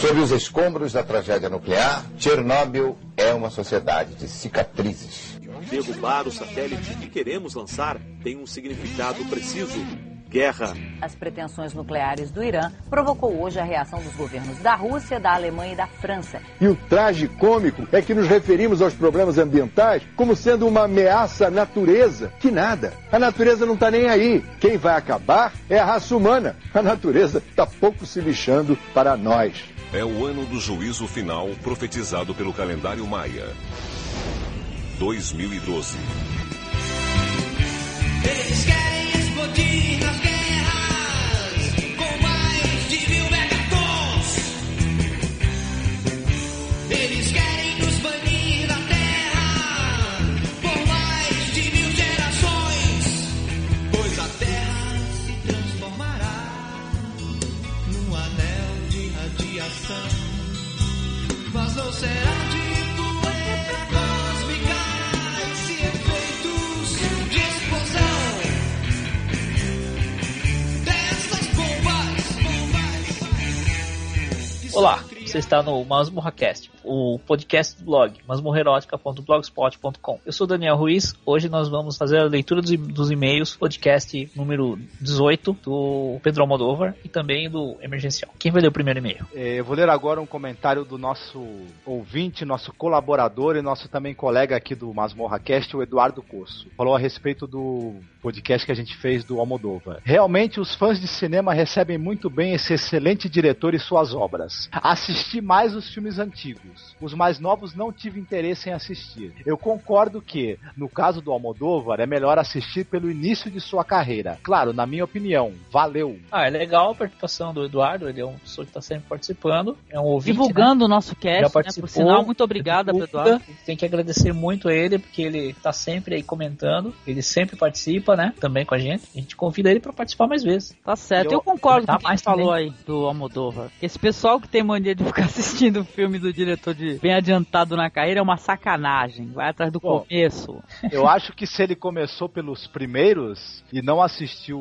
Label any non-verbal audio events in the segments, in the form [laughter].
Sob os escombros da tragédia nuclear, Chernobyl é uma sociedade de cicatrizes. Derrubar o satélite que queremos lançar tem um significado preciso guerra. As pretensões nucleares do Irã provocou hoje a reação dos governos da Rússia, da Alemanha e da França. E o traje cômico é que nos referimos aos problemas ambientais como sendo uma ameaça à natureza. Que nada. A natureza não está nem aí. Quem vai acabar é a raça humana. A natureza está pouco se lixando para nós. É o ano do juízo final profetizado pelo calendário Maia. 2012. Olá, você está no MasmorraCast, o podcast do blog masmorrerótica.blogspot.com. Eu sou Daniel Ruiz, hoje nós vamos fazer a leitura dos, e-mails, podcast número 18 do Pedro Almodóvar e também do Emergencial. Quem vai ler o primeiro e-mail? É, Eu vou ler agora um comentário do nosso ouvinte, nosso colaborador e nosso também colega aqui do MasmorraCast, o Eduardo Coço. Falou a respeito do podcast que a gente fez do Almodóvar. Realmente os fãs de cinema recebem muito bem esse excelente diretor e suas obras. Assisti mais os filmes antigos. Os mais novos não tive interesse em assistir. Eu concordo que, no caso do Almodóvar, é melhor assistir pelo início de sua carreira. Claro, na minha opinião, valeu. Ah, é legal a participação do Eduardo, ele é uma pessoa que está sempre participando, é um ouvinte, né? Divulgando o nosso Já cast, né? participou, Por sinal, muito obrigada. Eduardo. Tem que agradecer muito a ele, porque ele tá sempre aí comentando, ele sempre participa, né? Também com a gente. A gente convida ele para participar mais vezes. Tá certo. Eu- Eu, concordo Tá com o que mais falou aí do Almodóvar. Esse pessoal que tem mania de ficar [laughs] assistindo o filme do diretor de bem adiantado na carreira é uma sacanagem. Vai atrás do Bom. começo. Eu acho que se ele começou pelos primeiros e não assistiu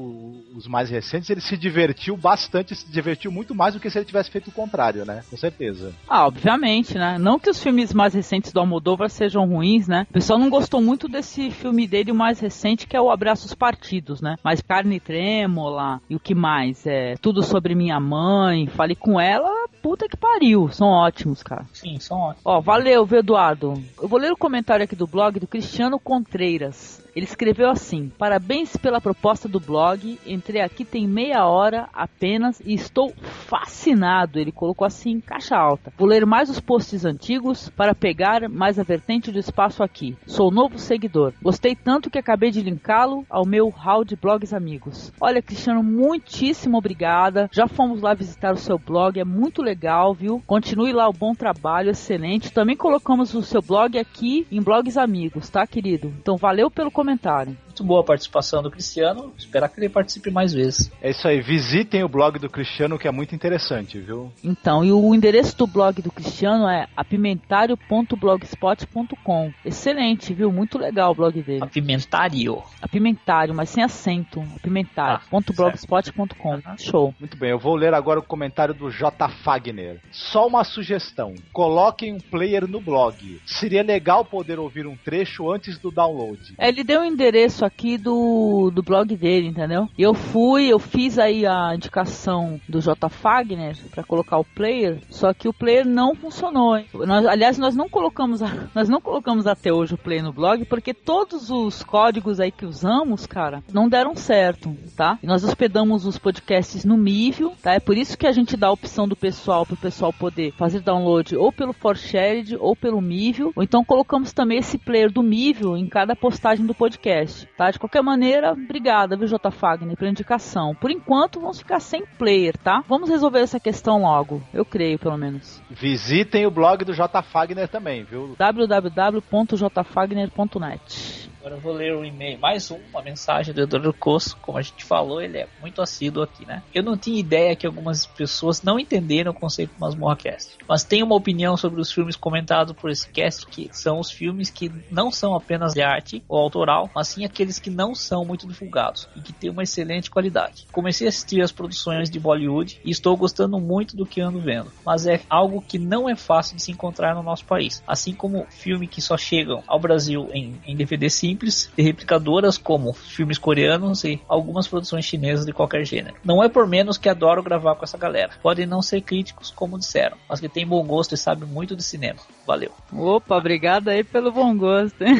os mais recentes, ele se divertiu bastante, se divertiu muito mais do que se ele tivesse feito o contrário, né? Com certeza. Ah, obviamente, né? Não que os filmes mais recentes do Almodóvar sejam ruins, né? O pessoal não gostou muito desse filme dele, o mais recente, que é o Abraços Partidos, né? Mas Carne Trêmula e o que mais? É Tudo Sobre Minha Mãe, Falei Com Ela, puta que pariu. São ótimos, cara. Sim, são ótimos. Ó, valeu, viu, Eduardo? Eu vou ler o comentário aqui do blog do Cristiano Contreiras. Ele escreveu assim: Parabéns pela proposta do blog. Entrei aqui tem meia hora apenas e estou fascinado. Ele colocou assim em caixa alta. Vou ler mais os posts antigos para pegar mais a vertente do espaço aqui. Sou novo seguidor. Gostei tanto que acabei de linká-lo ao meu hall de blogs amigos. Olha, Cristiano, muitíssimo obrigada. Já fomos lá visitar o seu blog, é muito legal, viu? Continue lá o bom trabalho, excelente. Também colocamos o seu blog aqui em blogs amigos, tá, querido? Então valeu pelo comentário comentário. Muito boa a participação do Cristiano. Esperar que ele participe mais vezes. É isso aí, visitem o blog do Cristiano que é muito interessante, viu? Então, e o endereço do blog do Cristiano é apimentario.blogspot.com. Excelente, viu? Muito legal o blog dele. Apimentário. Apimentário, mas sem acento. Apimentário.blogspot.com. Ah, Show. Muito bem, eu vou ler agora o comentário do J. Fagner. Só uma sugestão: coloquem um player no blog. Seria legal poder ouvir um trecho antes do download. É, ele deu o endereço aqui do, do blog dele, entendeu? Eu fui, eu fiz aí a indicação do J. Fagner pra colocar o player, só que o player não funcionou. Nós, aliás, nós não colocamos a- [laughs] nós não colocamos até hoje o player no blog porque todos os códigos aí que usamos, cara, não deram certo, tá? E nós hospedamos os podcasts no Mivio, tá? É por isso que a gente dá a opção do pessoal pro pessoal poder fazer download ou pelo ForShared ou pelo Mivio, ou então colocamos também esse player do Mivio em cada postagem do podcast, tá? De qualquer maneira, obrigada, viu, J. Fagner, pela indicação. Por enquanto, vamos ficar sem player, tá? Vamos resolver essa questão logo, eu creio, pelo menos. Visitem o blog do J. Fagner também, viu? www.jfagner.net Agora eu vou ler um e-mail, mais um, uma mensagem do Eduardo Coço. Como a gente falou, ele é muito assíduo aqui, né? Eu não tinha ideia que algumas pessoas não entenderam o conceito do Masmorra Cast, mas tenho uma opinião sobre os filmes comentados por esse cast, que são os filmes que não são apenas de arte ou autoral, mas sim aqueles que não são muito divulgados e que têm uma excelente qualidade. Comecei a assistir as produções de Bollywood e estou gostando muito do que ando vendo, mas é algo que não é fácil de se encontrar no nosso país, assim como filme que só chegam ao Brasil em, em DVD simples, de replicadoras como filmes coreanos e algumas produções chinesas de qualquer gênero. Não é por menos que adoro gravar com essa galera. Podem não ser críticos como disseram, mas que tem bom gosto e sabe muito de cinema. Valeu. Opa, obrigado aí pelo bom gosto. hein?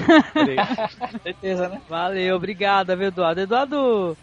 [laughs] Certeza, né? Valeu, obrigada, viu, Eduardo. Eduardo,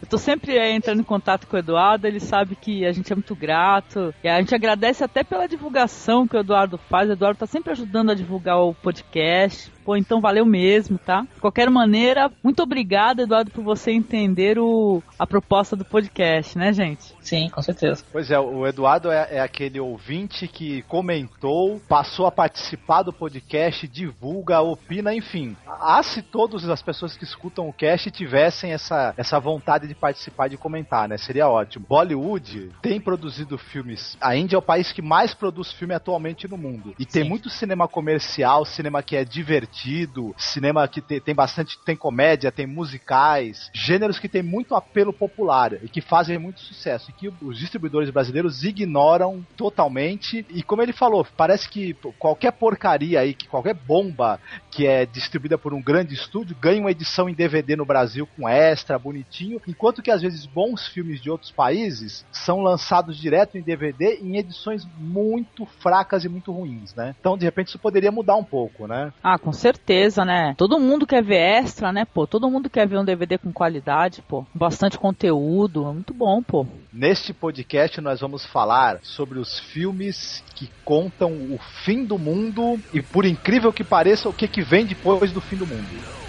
eu tô sempre é, entrando em contato com o Eduardo, ele sabe que a gente é muito grato. E a gente agradece até pela divulgação que o Eduardo faz. O Eduardo tá sempre ajudando a divulgar o podcast. Pô, então valeu mesmo, tá? De qualquer maneira, muito obrigado, Eduardo, por você entender o, a proposta do podcast, né, gente? Sim, com certeza. Pois é, o Eduardo é, é aquele ouvinte que comentou, passou a participar do podcast, divulga, opina, enfim. Ah, se todas as pessoas que escutam o cast tivessem essa, essa vontade de participar e de comentar, né? Seria ótimo. Bollywood tem produzido filmes. A Índia é o país que mais produz filme atualmente no mundo. E tem Sim. muito cinema comercial, cinema que é divertido, cinema que tem, tem bastante, tem comédia, tem musicais, gêneros que tem muito apelo popular e que fazem muito sucesso. E que os distribuidores brasileiros ignoram totalmente. E como ele falou, parece que qualquer porcaria aí, que qualquer bomba que é distribuída por um grande estúdio ganha uma edição em DVD no Brasil com extra, bonitinho, enquanto que às vezes bons filmes de outros países são lançados direto em DVD em edições muito fracas e muito ruins, né? Então, de repente, isso poderia mudar um pouco, né? Ah, com certeza, né? Todo mundo quer ver extra, né, pô? Todo mundo quer ver um DVD com qualidade, pô. Bastante conteúdo, é muito bom, pô. Neste podcast nós vamos falar sobre os filmes que contam o fim do mundo e, por incrível que pareça, o que, que vem depois do fim do mundo.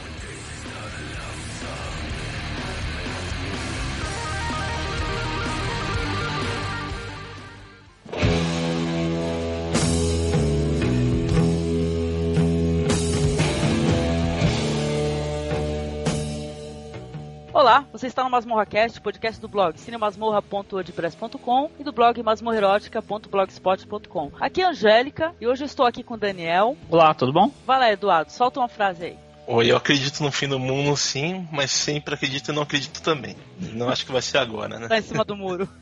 Olá, você está no MasmorraCast, podcast do blog cinemasmorra.wordpress.com e do blog masmorrerótica.blogspot.com. Aqui é a Angélica e hoje eu estou aqui com o Daniel. Olá, tudo bom? Vai lá, Eduardo, solta uma frase aí. Oi, eu acredito no fim do mundo sim, mas sempre acredito e não acredito também. Não acho que vai ser agora, né? Tá em cima do muro. [laughs]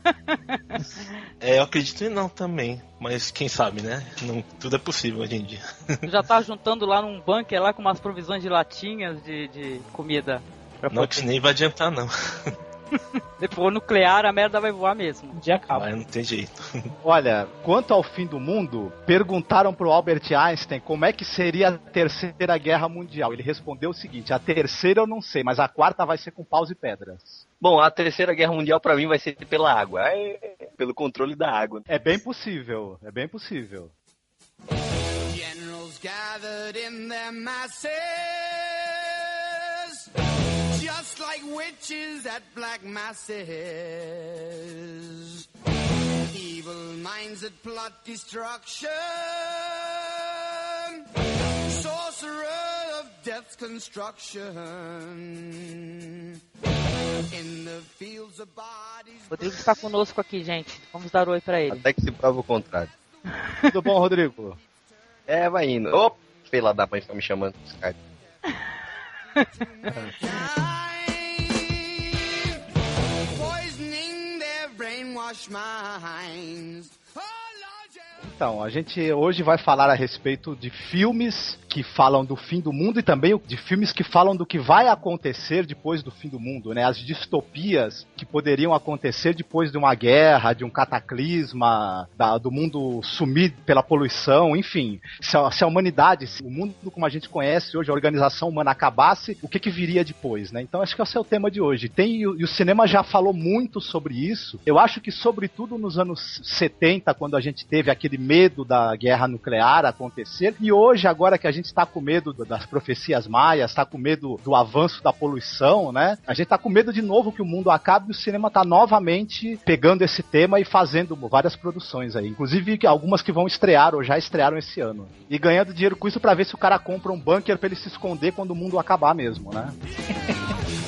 É, eu acredito e não também, mas quem sabe, né? Não, tudo é possível hoje em dia. Já tá juntando lá num bunker lá com umas provisões de latinhas de, de comida. Pra Não poder- que nem vai adiantar, não. [laughs] Depois nuclear, a merda vai voar mesmo. Um dia acaba. Mas não tem jeito. [laughs] Olha, quanto ao fim do mundo, perguntaram pro Albert Einstein como é que seria a terceira guerra mundial. Ele respondeu o seguinte: a terceira eu não sei, mas a quarta vai ser com paus e pedras. Bom, a terceira guerra mundial pra mim vai ser pela água, é, pelo controle da água. É bem possível, é bem possível. Generals gathered in their masses, just like witches at black masses. Evil minds that plot destruction, sorcerer of death's construction. In the fields of bodies. Rodrigo está conosco aqui, gente. Vamos dar oi pra ele. Até que se prova o contrário. [laughs] Tudo bom, Rodrigo? É, vai indo. Ô, pela da mãe tá me chamando Skype. [laughs] their brainwashed minds. Oh, Lord, yeah. Então, a gente hoje vai falar a respeito de filmes que falam do fim do mundo e também de filmes que falam do que vai acontecer depois do fim do mundo, né? As distopias que poderiam acontecer depois de uma guerra, de um cataclisma, da- do mundo sumir pela poluição, enfim. Se a, se a humanidade, se o mundo como a gente conhece hoje, a organização humana acabasse, o que, que viria depois, né? Então acho que esse é o tema de hoje. Tem, e o e o cinema já falou muito sobre isso. Eu acho que, sobretudo nos anos 70, quando a gente teve aquele medo da guerra nuclear acontecer. E hoje, agora que a gente está com medo do- das profecias maias, está com medo do avanço da poluição, né? A gente está com medo de novo que o mundo acabe e o cinema está novamente pegando esse tema e fazendo várias produções aí. Inclusive algumas que vão estrear ou já estrearam esse ano. E ganhando dinheiro com isso para ver se o cara compra um bunker para ele se esconder quando o mundo acabar mesmo, né? [laughs]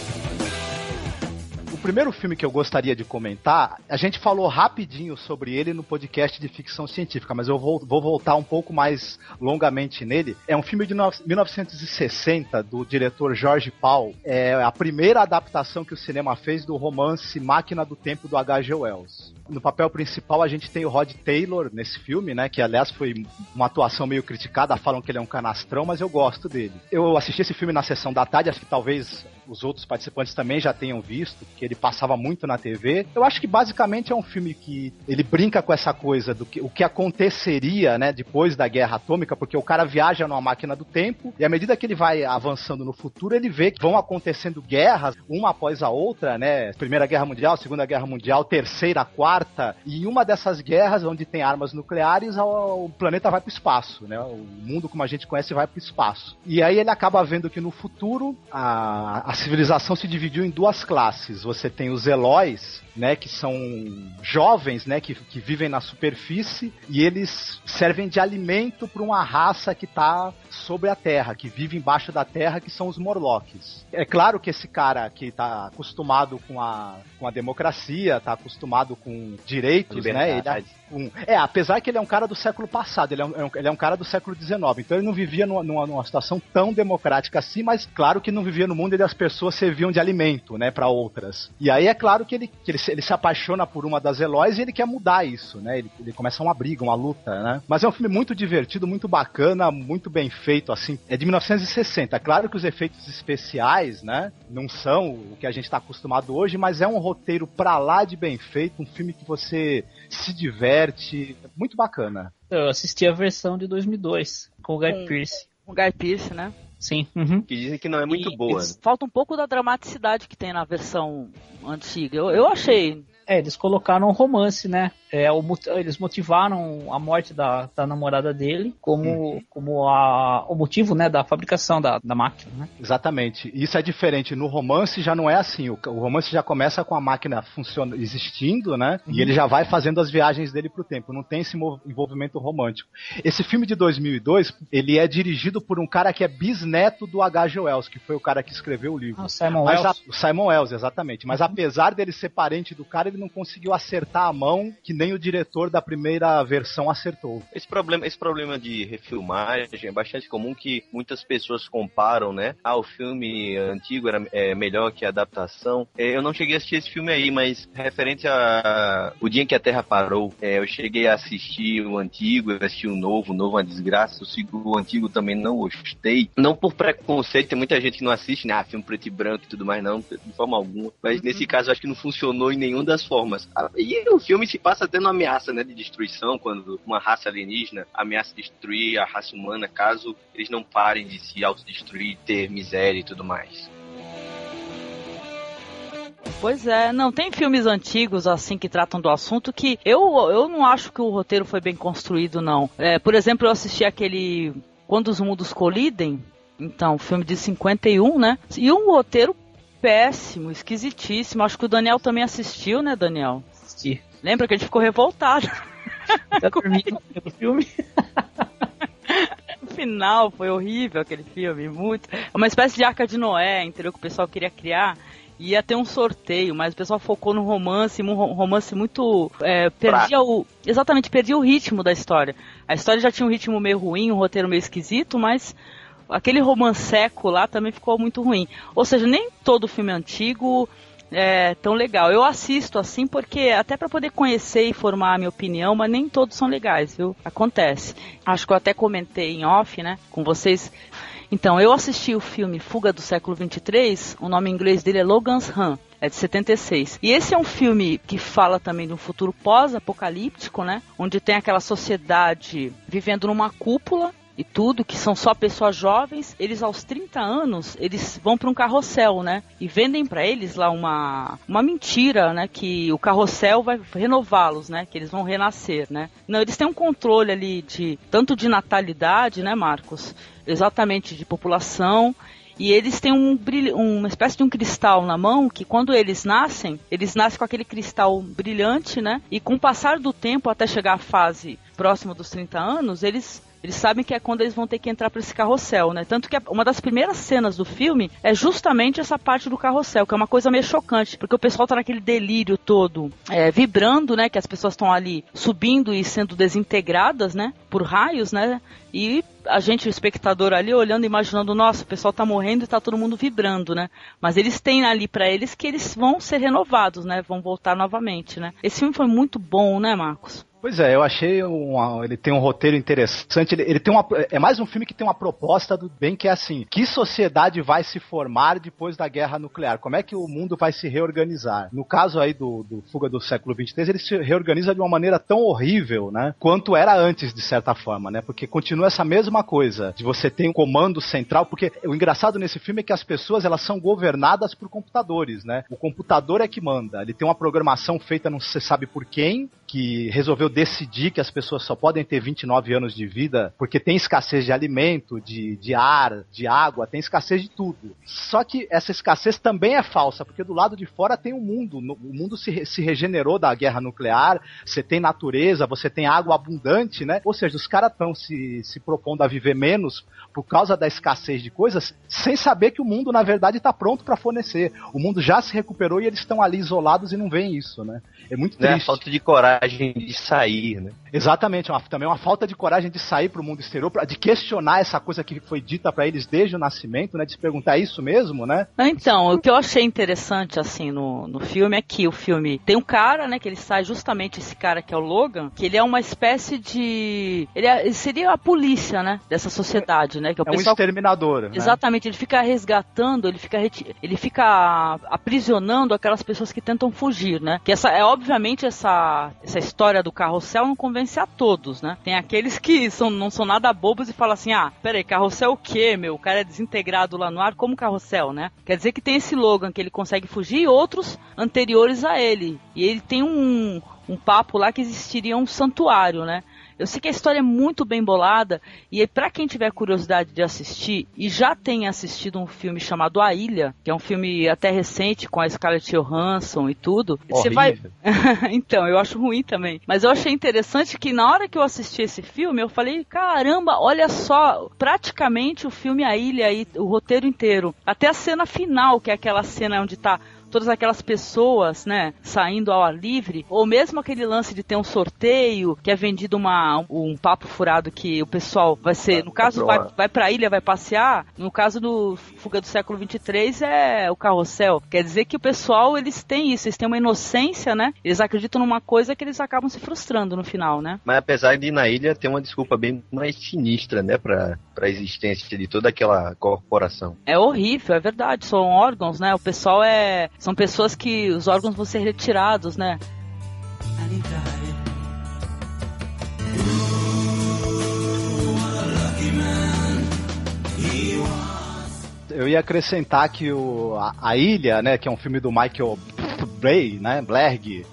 O primeiro filme que eu gostaria de comentar, a gente falou rapidinho sobre ele no podcast de ficção científica, mas eu vou, vou voltar um pouco mais longamente nele. É um filme de no- 1960 do diretor George Paul. É a primeira adaptação que o cinema fez do romance Máquina do Tempo do H.G. Wells. No papel principal a gente tem o Rod Taylor nesse filme, né? Que aliás foi uma atuação meio criticada, falam que ele é um canastrão, mas eu gosto dele. Eu assisti esse filme na sessão da tarde, acho que talvez os outros participantes também já tenham visto, que ele passava muito na TV. Eu acho que basicamente é um filme que ele brinca com essa coisa do que o que aconteceria, né, depois da guerra atômica, porque o cara viaja numa máquina do tempo e à medida que ele vai avançando no futuro, ele vê que vão acontecendo guerras uma após a outra, né? Primeira Guerra Mundial, Segunda Guerra Mundial, Terceira, Quarta, e em uma dessas guerras onde tem armas nucleares, o planeta vai para o espaço, né? O mundo como a gente conhece vai para o espaço. E aí ele acaba vendo que no futuro a, a civilização se dividiu em duas classes. Você tem os Eloys, né, que são jovens, né, que, que vivem na superfície e eles servem de alimento para uma raça que está sobre a Terra, que vive embaixo da Terra, que são os Morlocks. É claro que esse cara que está acostumado com a, com a democracia, está acostumado com direitos, né, ele, Liberdade. um- é, apesar que ele é um cara do século passado, ele é um, é um- ele é um cara do século XIX, então ele não vivia numa, numa- numa situação tão democrática assim, mas claro que não vivia no mundo onde as pessoas serviam de alimento, né, para outras. E aí é claro que ele, que ele, se- ele se apaixona por uma das Eloys e ele quer mudar isso, né, ele, ele começa uma briga, uma luta, né. Mas é um filme muito divertido, muito bacana, muito bem feito, assim, é de 1960. Claro que os efeitos especiais, né, não são o que a gente está acostumado hoje, mas é um roteiro pra lá de bem feito, um filme que você se diverte, muito bacana. Eu assisti a versão de 2002 com o Guy Com- Pearce. O Guy Pearce, né? Sim. uhum. Que dizem que não é muito E boa. eles- Falta um pouco da dramaticidade que tem na versão antiga. Eu, eu achei. É, eles colocaram um romance, né? É, o eles motivaram a morte da, da namorada dele como, como a, o motivo né, da fabricação da, da máquina, né? Exatamente. Isso é diferente. No romance já não é assim. O, o romance já começa com a máquina funciona, existindo, né? E ele já vai fazendo as viagens dele pro tempo. Não tem esse envolvimento romântico. Esse filme de 2002, ele é dirigido por um cara que é bisneto do H.G. Wells, que foi o cara que escreveu o livro. Ah, o Simon Mas Wells. a- Simon Wells, exatamente. Mas apesar dele ser parente do cara, ele não conseguiu acertar a mão que nem o diretor da primeira versão acertou. Esse problema, esse problema de refilmagem é bastante comum que muitas pessoas comparam, né? Ah, o filme antigo era é, melhor que a adaptação. É, eu não cheguei a assistir esse filme aí, mas referente a O Dia em que a Terra Parou, é, eu cheguei a assistir o antigo, eu assisti o novo, o novo é uma desgraça, o, o antigo também não gostei. Não por preconceito, tem muita gente que não assiste, né? Ah, filme preto e branco e tudo mais, não, de forma alguma. Mas nesse caso, acho que não funcionou em nenhuma das formas. Ah, E o filme se passa tendo ameaça, né, de destruição, quando uma raça alienígena ameaça destruir a raça humana, caso eles não parem de se autodestruir, ter miséria e tudo mais. Pois é, não, tem filmes antigos assim que tratam do assunto que eu, eu não acho que o roteiro foi bem construído, não. É, por exemplo, eu assisti aquele Quando os Mundos Colidem, então, filme de 51, né? E um roteiro péssimo, esquisitíssimo. Acho que o Daniel também assistiu, né, Daniel? Assisti. Lembra que a gente ficou revoltado? [laughs] Já dormi no filme. [laughs] No final foi horrível aquele filme, muito. É uma espécie de arca de Noé, entendeu? Que o pessoal queria criar. Ia ter um sorteio, mas o pessoal focou no romance, um ro- romance muito. é, perdia o. Exatamente, perdia o ritmo da história. A história já tinha um ritmo meio ruim, um roteiro meio esquisito, mas aquele romanceco lá também ficou muito ruim. Ou seja, nem todo filme antigo é tão legal. Eu assisto assim porque até para poder conhecer e formar a minha opinião, mas nem todos são legais, viu? Acontece. Acho que eu até comentei em off, né, com vocês. Então, eu assisti o filme Fuga do Século 23, o nome em inglês dele é Logan's Run. É de 76. E esse é um filme que fala também de um futuro pós-apocalíptico, né? Onde tem aquela sociedade vivendo numa cúpula e tudo, que são só pessoas jovens, eles aos 30 anos, eles vão para um carrossel, né? E vendem para eles lá uma, uma mentira, né? Que o carrossel vai renová-los, né? Que eles vão renascer, né? Não, eles têm um controle ali de tanto de natalidade, né, Marcos? Exatamente de população e eles têm um brilho, uma espécie de um cristal na mão que quando eles nascem, eles nascem com aquele cristal brilhante, né? E com o passar do tempo até chegar à fase próxima dos 30 anos, eles eles sabem que é quando eles vão ter que entrar para esse carrossel, né? Tanto que uma das primeiras cenas do filme é justamente essa parte do carrossel, que é uma coisa meio chocante, porque o pessoal tá naquele delírio todo, é, vibrando, né? Que as pessoas estão ali subindo e sendo desintegradas, né? Por raios, né? E a gente, o espectador ali, olhando, imaginando, nossa, o pessoal tá morrendo e tá todo mundo vibrando, né? Mas eles têm ali para eles que eles vão ser renovados, né? Vão voltar novamente, né? Esse filme foi muito bom, né, Marcos? Pois é, eu achei uma, ele tem um roteiro interessante. Ele, ele, tem uma, é mais um filme que tem uma proposta do bem que é assim: que sociedade vai se formar depois da guerra nuclear? Como é que o mundo vai se reorganizar? No caso aí do, do Fuga do século 23, ele se reorganiza de uma maneira tão horrível, né? Quanto era antes, de certa forma, né? Porque continua essa mesma coisa de você ter um comando central. Porque o engraçado nesse filme é que as pessoas elas são governadas por computadores, né? O computador é que manda. Ele tem uma programação feita não se sabe por quem que resolveu decidir que as pessoas só podem ter 29 anos de vida porque tem escassez de alimento, de, de ar, de água, tem escassez de tudo. Só que essa escassez também é falsa, porque do lado de fora tem o um mundo. O mundo se, se regenerou da guerra nuclear, você tem natureza, você tem água abundante, né? Ou seja, os caras estão se, se propondo a viver menos por causa da escassez de coisas, sem saber que o mundo, na verdade, está pronto para fornecer. O mundo já se recuperou e eles estão ali isolados e não veem isso, né? É muito Né? triste. Falta de coragem de sair, né? Exatamente, é uma, também uma falta de coragem de sair para o mundo exterior, pra, de questionar essa coisa que foi dita para eles desde o nascimento, né? De se perguntar é isso mesmo, né? Então, o que eu achei interessante, assim, no, no filme é que o filme tem um cara, né, que ele sai justamente esse cara que é o Logan, que ele é uma espécie de... Ele, é- ele seria a polícia, né, dessa sociedade, né? Que é o É um pessoal exterminador. né? Exatamente, ele fica resgatando, ele fica, ele fica aprisionando aquelas pessoas que tentam fugir, né? Que essa é obviamente essa, essa história do carrossel não convence a todos, né? Tem aqueles que são, não são nada bobos e falam assim: ah, peraí, carrossel o quê, meu? O cara é desintegrado lá no ar como carrossel, né? Quer dizer que tem esse Logan que ele consegue fugir e outros anteriores a ele. E ele tem um, um papo lá que existiria um santuário, né? Eu sei que a história é muito bem bolada e para quem tiver curiosidade de assistir e já tenha assistido um filme chamado A Ilha, que é um filme até recente com a Scarlett Johansson e tudo, você vai Horrível. [laughs] então, eu acho ruim também. Mas eu achei interessante que na hora que eu assisti esse filme, eu falei, caramba, olha só, praticamente o filme A Ilha aí, o roteiro inteiro. Até a cena final, que é aquela cena onde tá todas aquelas pessoas, né, saindo ao ar livre, ou mesmo aquele lance de ter um sorteio, que é vendido uma, um papo furado que o pessoal vai ser, no caso, vai, vai pra ilha, vai passear, no caso do Fuga do século 23 é o carrossel. Quer dizer que o pessoal, eles têm isso, eles têm uma inocência, né, eles acreditam numa coisa que eles acabam se frustrando no final, né. Mas apesar de na ilha ter uma desculpa bem mais sinistra, né, pra, pra existência de toda aquela corporação. É horrível, é verdade. São órgãos, né? O pessoal é. São pessoas que os órgãos vão ser retirados, né? Eu ia acrescentar que o, a, a Ilha, né, que é um filme do Michael Bay, né, Blerg,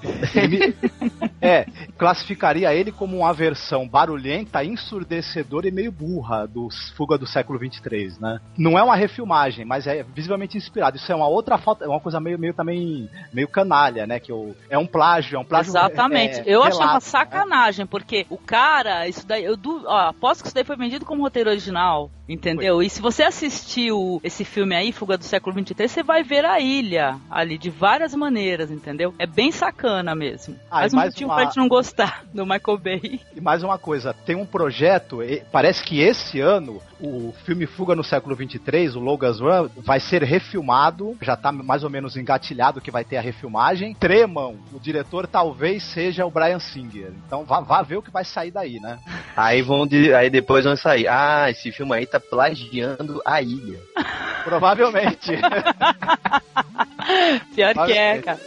[laughs] é, classificaria ele como uma versão barulhenta, ensurdecedora e meio burra do Fuga do século 23, né? Não é uma refilmagem, mas é visivelmente inspirado. Isso é uma outra falta, é uma coisa meio, meio também meio canalha, né, que o, é um plágio, é um plágio Exatamente. é, eu achei uma relato, né? sacanagem, porque o cara, isso daí, eu du... ó, aposto que isso daí foi vendido como roteiro original, entendeu? E se você assistiu esse filme aí, Fuga do século 23, você vai ver a ilha ali de várias maneiras, entendeu? É bem sacana mesmo. Ah, Mas um mais motivo uma- pra gente não gostar do Michael Bay. E mais uma coisa, tem um projeto, e- parece que esse ano o filme Fuga no século 23, o Logan's Run, vai ser refilmado, já tá mais ou menos engatilhado que vai ter a refilmagem. Tremam, o diretor talvez seja o Brian Singer. Então vá, vá ver o que vai sair daí, né? Aí vão de- aí depois vão sair. Ah, esse filme aí tá plagiando a ilha. Provavelmente. [laughs] [laughs] Pior que é, cara.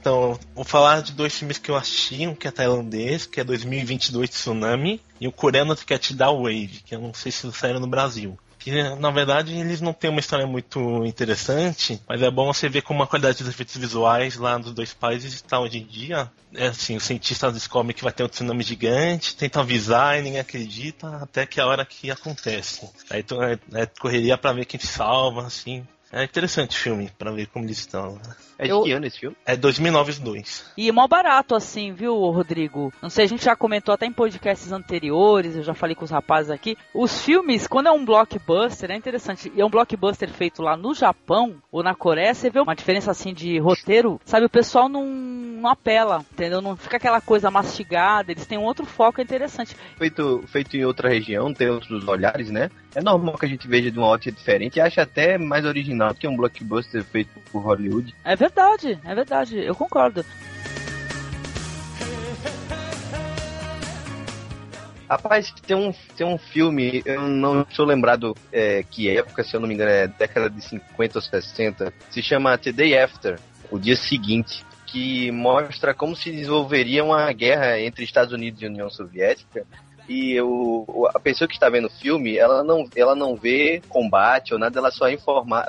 Então, vou falar de dois filmes que eu assisti, um que é tailandês, que é 2022 Tsunami, e o coreano que é Tidal Wave, que eu não sei se saíram no Brasil. Que, na verdade, eles não têm uma história muito interessante, mas é bom você ver como a qualidade dos efeitos visuais lá dos dois países está hoje em dia. É assim, os cientistas descobrem que vai ter um tsunami gigante, tentam avisar e ninguém acredita, até que é a hora que acontece. Aí é, é correria para ver quem se salva, assim. É interessante o filme, pra ver como eles estão. É de Eu- que ano esse filme? É 2009 os dois. E é mó barato assim, viu, Rodrigo? Não sei, a gente já comentou até em podcasts anteriores, eu já falei com os rapazes aqui. Os filmes, quando é um blockbuster, é interessante. E é um blockbuster feito lá no Japão ou na Coreia, você vê uma diferença assim de roteiro, sabe? O pessoal não, não apela, entendeu? Não fica aquela coisa mastigada, eles têm um outro foco interessante. Feito, feito em outra região, tem outros olhares, né? É normal que a gente veja de uma ótica diferente e acha até mais original que um blockbuster feito por Hollywood. É verdade, é verdade, eu concordo. Rapaz, tem um, tem um filme, eu não estou lembrado é, que época, se eu não me engano, é década de 50 ou 60, se chama The Day After, o dia seguinte, que mostra como se desenvolveria uma guerra entre Estados Unidos e União Soviética. E o, a pessoa que está vendo o filme, ela não, ela não vê combate ou nada, ela só é.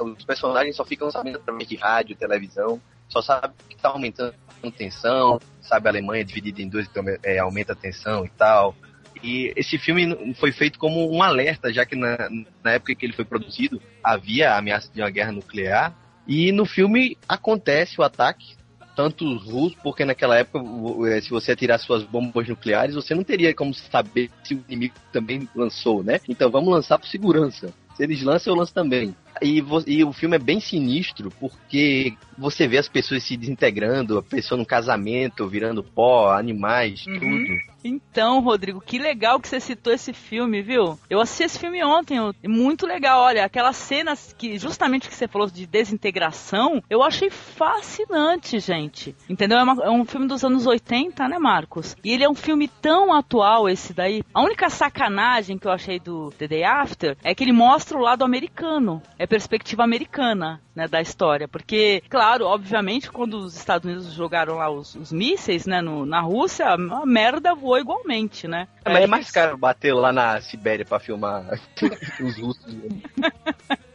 Os personagens só ficam sabendo através de rádio, televisão, só sabe que está aumentando a tensão, sabe a Alemanha dividida em dois, então é, aumenta a tensão e tal. E esse filme foi feito como um alerta, já que na, na época que ele foi produzido havia a ameaça de uma guerra nuclear. E no filme acontece o ataque, tanto os russos, porque naquela época, eh, se você atirar suas bombas nucleares, você não teria como saber se o inimigo também lançou, né? Então vamos lançar por segurança. Se eles lançam, eu lanço também. E, e o filme é bem sinistro, porque você vê as pessoas se desintegrando, a pessoa no casamento, virando pó, animais, tudo. Então, Rodrigo, que legal que você citou esse filme, viu? Eu assisti esse filme ontem, eu- muito legal. Olha, aquelas cenas que, justamente que você falou de desintegração, eu achei fascinante, gente. Entendeu? É, uma- é um filme dos anos 80, né, Marcos? E ele é um filme tão atual, esse daí. A única sacanagem que eu achei do The Day After é que ele mostra o lado americano. É perspectiva americana, né, da história. Porque, claro, obviamente, quando os Estados Unidos jogaram lá os, os mísseis, né, no- na Rússia, a merda voou igualmente, né? É, mas é mais caro bater lá na Sibéria pra filmar [laughs] os russos. [laughs]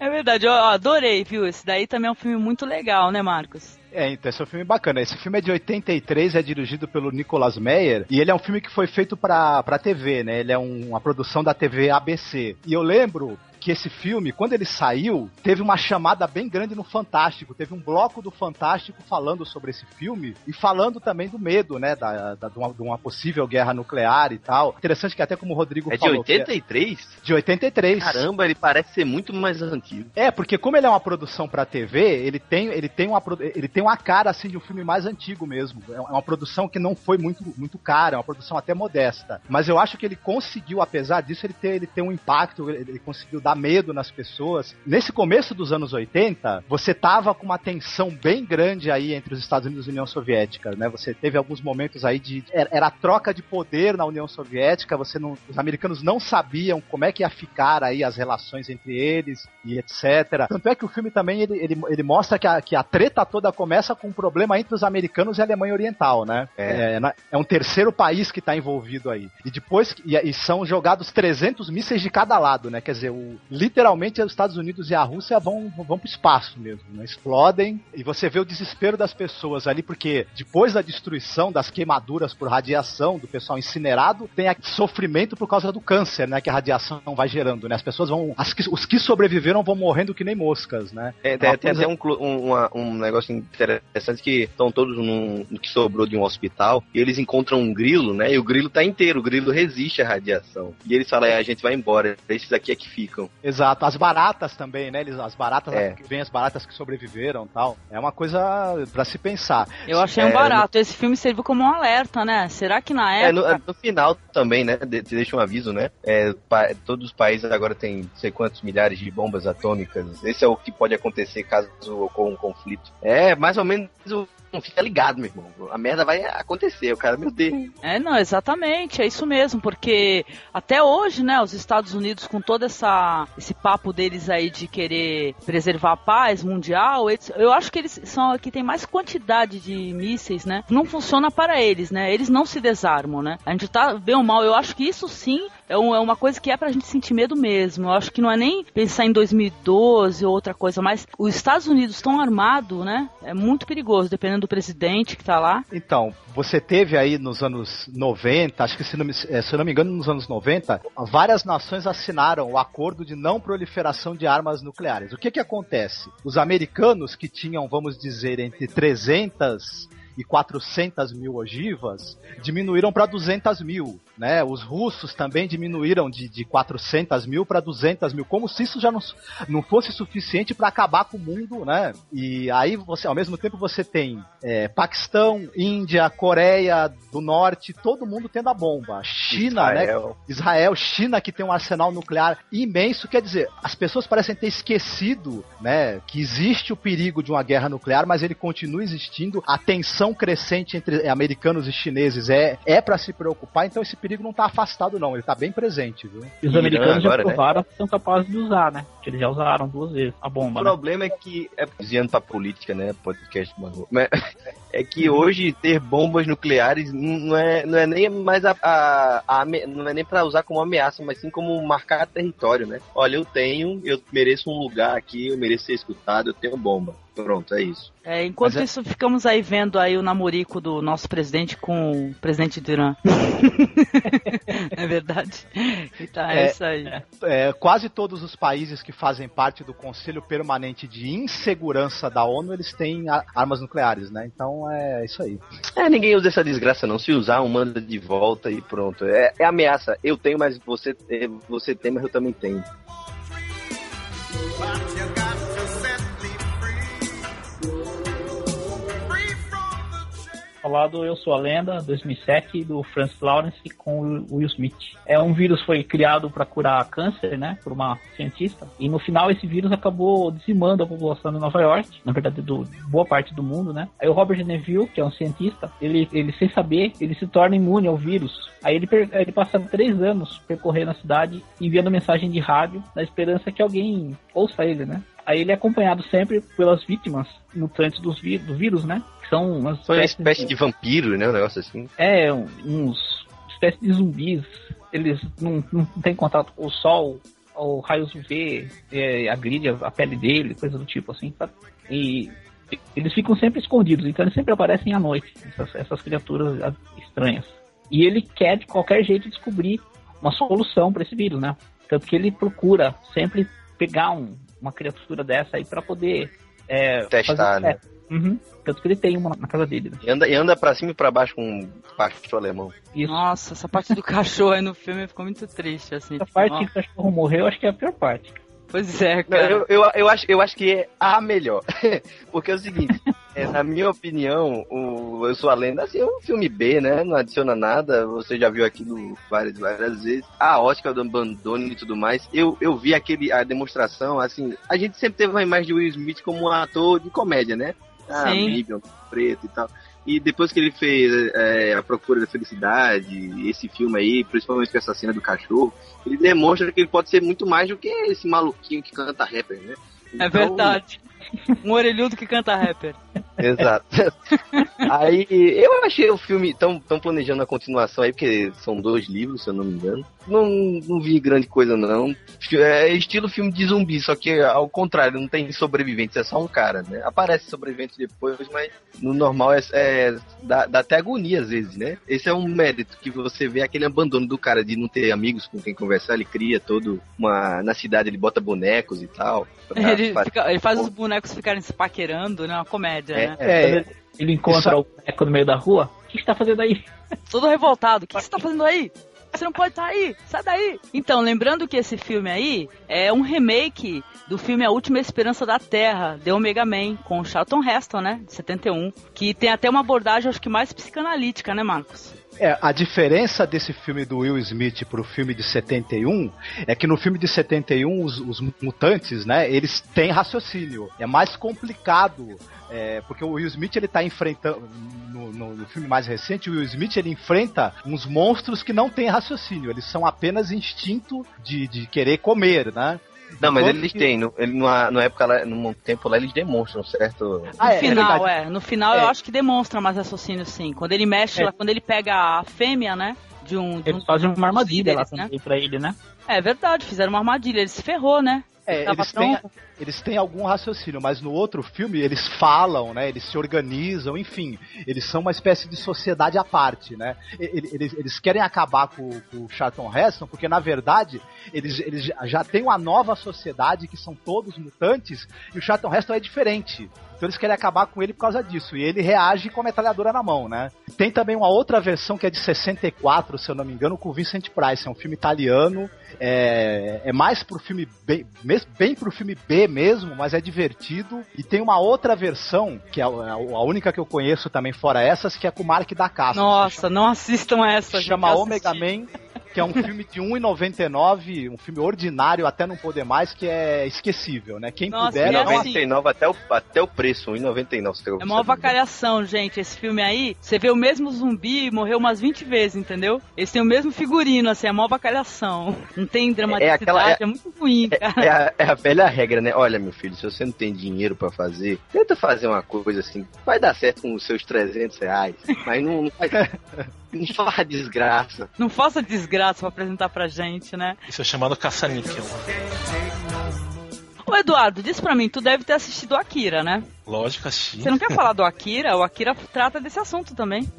É verdade, eu adorei, viu? Esse daí também é um filme muito legal, né, Marcos? É, então esse é um filme bacana. Esse filme é de 83, é dirigido pelo Nicolas Meyer, e ele é um filme que foi feito pra, pra TV, né? Ele é um- uma produção da TV ABC. E eu lembro que esse filme, quando ele saiu, teve uma chamada bem grande no Fantástico. Teve um bloco do Fantástico falando sobre esse filme e falando também do medo, né? Da, da- de, uma, de uma possível guerra nuclear e tal. Interessante que até como o Rodrigo É de falou. que 83? De 83. Caramba, ele parece ser muito mais antigo. É, porque como ele é uma produção pra TV, ele tem, ele tem uma ele tem uma cara assim de um filme mais antigo mesmo. É uma produção que não foi muito, muito cara, é uma produção até modesta. Mas eu acho que ele conseguiu, apesar disso, ele ter, ele ter um impacto, ele conseguiu dar medo nas pessoas. Nesse começo dos anos 80, você tava com uma tensão bem grande aí entre os Estados Unidos e a União Soviética, né? Você teve alguns momentos aí de era, a troca de poder na União Soviética, você não, os americanos não sabiam como é que ia ficar aí as relações entre eles e etc. Tanto é que o filme também ele, ele, ele mostra que a, que a treta toda começa com um problema entre os americanos e a Alemanha Oriental, né? É. É, na- é um terceiro país que está envolvido aí. E depois e, e são jogados 300 mísseis de cada lado, né? Quer dizer, o, literalmente os Estados Unidos e a Rússia vão vão pro espaço mesmo, né? Explodem e você vê o desespero das pessoas ali porque depois da destruição das queimaduras por radiação do pessoal incinerado, tem sofrimento por causa do câncer, né? Que a radiação vai gerando, né? As pessoas vão as que- os que sobreviveram vão morrendo que nem moscas, né? É, tem, tem coisa- até um, um, uma- um negócio interessante que estão todos num, no que sobrou de um hospital e eles encontram um grilo, né? E o grilo tá inteiro, o grilo resiste à radiação. E eles falam, é, a gente vai embora, esses aqui é que ficam. Exato, as baratas também, né? Eles, as baratas, É. vem as baratas que sobreviveram e tal. É uma coisa pra se pensar. Eu achei um É, barato. Esse filme serviu como um alerta, né? Será que na É, no, época. no final também, né? de- Te deixa um aviso, né? É, pa- todos os países agora têm não sei quantos milhares de bombas atômicas. Esse é o que pode acontecer caso ocorra um conflito. É mais ou menos o não fica ligado, meu irmão. A merda vai acontecer, o cara, meu Deus. É, não, exatamente, é isso mesmo, porque até hoje, né, os Estados Unidos com todo essa, esse papo deles aí de querer preservar a paz mundial, eles- eu acho que eles são que tem mais quantidade de mísseis, né? Não funciona para eles, né? Eles não se desarmam, né? A gente tá bem ou mal, eu acho que isso sim é, é uma coisa que é pra gente sentir medo mesmo. Eu acho que não é nem pensar em 2012 ou outra coisa, mas os Estados Unidos tão armado, né? É muito perigoso, dependendo do presidente que tá lá. Então, você teve aí nos anos 90, acho que se não, eh, se não me engano, nos anos 90, várias nações assinaram o acordo de não proliferação de armas nucleares. O que que acontece? Os americanos que tinham, vamos dizer, entre 300 e 400 mil ogivas diminuíram para 200 mil, né? Os russos também diminuíram de, de 400 mil para 200 mil, como se isso já não, não fosse suficiente para acabar com o mundo, né? E aí você, ao mesmo tempo, você tem é, Paquistão, Índia, Coreia do Norte, todo mundo tendo a bomba. China, Israel. né? Israel, China que tem um arsenal nuclear imenso, quer dizer, as pessoas parecem ter esquecido, né, que existe o perigo de uma guerra nuclear, mas ele continua existindo. A tensão crescente entre americanos e chineses é é para se preocupar, então esse perigo não tá afastado não, ele tá bem presente, viu? E os americanos agora, já né? provaram que são capazes de usar, né? Que eles já usaram duas vezes a O bomba, né? problema é que, é desviando pra política, né, podcast, mas, mas é que hoje ter bombas nucleares não é, não é nem mais a, a- a não é nem pra usar como ameaça, mas sim como marcar território, né? Olha, eu tenho, eu mereço um lugar aqui, eu mereço ser escutado, eu tenho bomba. Pronto, é isso. É, enquanto Mas é- isso, ficamos aí vendo aí o namorico do nosso presidente com o presidente do [laughs] Irã. é verdade? Então, é, É, isso aí. É, quase todos os países que fazem parte do Conselho Permanente de Insegurança da ONU, eles têm a- armas nucleares, né? Então é isso aí. É, ninguém usa essa desgraça não. Se usar, um manda de volta e pronto. É, é ameaça. Eu tenho, mas você, é, você tem, mas eu também tenho. Falado Eu Sou a Lenda, 2007, do Francis Lawrence com o Will Smith. É um vírus foi criado para curar câncer, né, por uma cientista. E no final esse vírus acabou dizimando a população de Nova York, na verdade do boa parte do mundo, né. Aí o Robert Neville, que é um cientista, ele, ele sem saber, ele se torna imune ao vírus. Aí ele, ele passa três anos percorrendo a cidade, enviando mensagem de rádio, na esperança que alguém ouça ele, né. Aí ele é acompanhado sempre pelas vítimas mutantes dos vi- do vírus, né? Que são umas Foi uma espécies espécie de vampiro, né? Um negócio assim. é, uns espécie de zumbis. Eles não, não têm contato com o sol, o raios UV é, agride a, pele dele, coisa do tipo assim. sabe? E eles ficam sempre escondidos, então eles sempre aparecem à noite, essas, essas criaturas estranhas. E ele quer de qualquer jeito descobrir uma solução para esse vírus, né? Tanto que ele procura sempre pegar um- uma criatura dessa aí para poder é, Testar, fazer né? Uhum. Tanto que ele tem uma na casa dele. Né? E anda, e anda pra cima e pra baixo com um pastor alemão. Isso. Nossa, essa parte do cachorro aí no filme ficou muito triste, assim. Essa parte Nossa, que o cachorro morreu, acho que é a pior parte. Pois é, Não, cara. eu, eu, eu, acho, eu acho que é a melhor. [laughs] Porque é o seguinte, é, na minha opinião, o Eu Sou a Lenda assim, é um filme B, né? Não adiciona nada. Você já viu aquilo várias, várias vezes. A Oscar do abandono e tudo mais. Eu, eu vi aquele, a demonstração, assim. A gente sempre teve uma imagem de Will Smith como um ator de comédia, né? Ah. Vivian, preto e tal. E depois que ele fez é, A Procura da Felicidade, esse filme aí, principalmente com essa cena do cachorro, ele demonstra que ele pode ser muito mais do que esse maluquinho que canta rapper, né? É Então, verdade. Um orelhudo que canta rapper. Exato. [laughs] aí eu achei o filme. Estão planejando a continuação aí, porque são dois livros, se eu não me engano. Não, não vi grande coisa, não. É estilo filme de zumbi, só que ao contrário, não tem sobreviventes, é só um cara, né? Aparece sobrevivente depois, mas no normal é, é dá, dá até agonia às vezes, né? Esse é um mérito que você vê aquele abandono do cara de não ter amigos com quem conversar, ele cria todo uma. Na cidade ele bota bonecos e tal. pra- Ele, pra- fica- ele faz os bonecos ficarem se paquerando, né? Uma comédia, É, né? É, Ele encontra Isso- o boneco no meio da rua. O que está fazendo aí? [laughs] Todo revoltado. O que você tá fazendo aí? Você não pode estar aí, sai daí. Então, lembrando que esse filme aí é um remake do filme A Última Esperança da Terra, The Omega Man, com o Charlton Heston, né, de 71, que tem até uma abordagem, acho que mais psicanalítica, né, Marcos? É, a diferença desse filme do Will Smith pro filme de 71 é que no filme de 71 os, os mutantes, né, eles têm raciocínio. É mais complicado, é, porque o Will Smith ele tá enfrentando no, no- no filme mais recente, o Will Smith ele enfrenta uns monstros que não têm raciocínio, eles são apenas instinto de, de querer comer, né? Não, mas eles que- têm. No, ele, numa, numa época lá, num tempo lá, eles demonstram, certo? No Ah, é, é final, verdade. é, No final É. eu acho que demonstra mais raciocínio, sim. Quando ele mexe, É. lá, quando ele pega a fêmea, né? De um. De um Eles fazem uma armadilha lá deles, né? também pra ele, né? É verdade, fizeram uma armadilha, ele se ferrou, né? É, eles, tão- têm, eles têm algum raciocínio, mas no outro filme eles falam, né? Eles se organizam, enfim. Eles são uma espécie de sociedade à parte, né? Eles, eles querem acabar com, com o Charlton Heston, porque na verdade eles, eles já- já têm uma nova sociedade que são todos mutantes e o Charlton Heston é diferente. Então eles querem acabar com ele por causa disso. E ele reage com a metralhadora na mão, né? Tem também uma outra versão que é de 64, se eu não me engano, com o Vincent Price. É um filme italiano. É, é mais pro filme bem, mes- bem pro filme B mesmo, mas é divertido. E tem uma outra versão, que é a, única que eu conheço também fora essas, que é com o Mark da Casta. Nossa, não assistam essa, chama Omega. Man, que é um filme de 1,99, um filme ordinário até não poder mais, que é esquecível, né? Quem Nossa, puder, e dá uma- assim- 99 até o, até o preço, 1,99. você É uma avacalhação, gente. Esse filme aí, você vê o mesmo zumbi e morreu umas 20 vezes, entendeu? Eles têm o mesmo figurino, assim, é uma avacalhação. Não tem dramaticidade, é, aquela- é- muito ruim, cara. É a, é a velha regra, né? Olha, meu filho, se você não tem dinheiro pra fazer, tenta fazer uma coisa assim. Vai dar certo com os seus 300 reais, mas não, não faz. [laughs] Não faz desgraça. Não faça desgraça pra apresentar pra gente, né? Isso é chamado caça-níquel. Ô Eduardo, diz pra mim, tu deve ter assistido o Akira, né? Lógico, assim. Você não quer falar do Akira? O Akira trata desse assunto também.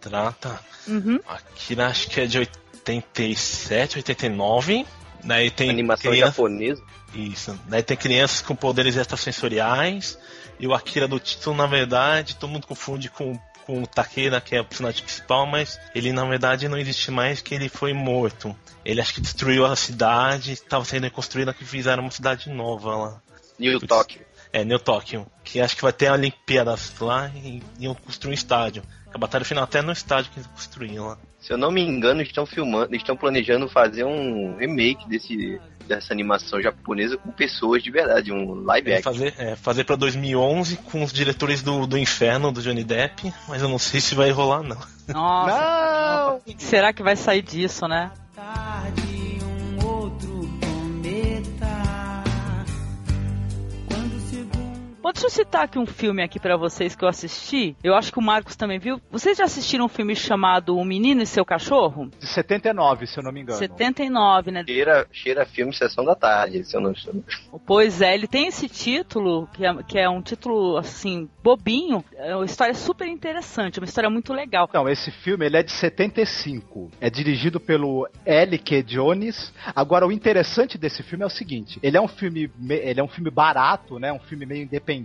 Trata. Uhum. Aqui acho que é de 87, 89. Daí tem Animação criança- japonesa. Isso. Daí tem crianças com poderes extrasensoriais. E o Akira do título, na verdade, todo mundo confunde com, com o Takeda, que é o personagem principal, mas ele na verdade não existe mais, que ele foi morto. Ele acho que destruiu a cidade, estava sendo reconstruída, que fizeram uma cidade nova lá. New. Tóquio. É, New Tóquio. Que acho que vai ter Olimpíadas lá e iam construir um estádio. A batalha final até no estádio que eles construíram lá. Se eu não me engano, estão filmando, estão planejando fazer um remake desse, dessa animação japonesa com pessoas de verdade, um live É, action. fazer, é, fazer pra 2011 com os diretores do, do Inferno, do Johnny Depp, mas eu não sei se vai rolar, não. Nossa, Não! o que será que vai sair disso, né? tarde Bom, deixa eu citar aqui um filme aqui pra vocês que eu assisti. Eu acho que o Marcos também viu. Vocês já assistiram um filme chamado O Menino e Seu Cachorro? De 79, se eu não me engano. 79, né? Cheira, cheira filme Sessão da Tarde, se eu não estou. Pois é, ele tem esse título, que é, que é um título, assim, bobinho. É uma história super interessante, uma história muito legal. Então, esse filme ele é de 75. É dirigido pelo L.K. Jones. Agora, o interessante desse filme é o seguinte: ele é um filme, me- ele é um filme barato, né? Um filme meio independente.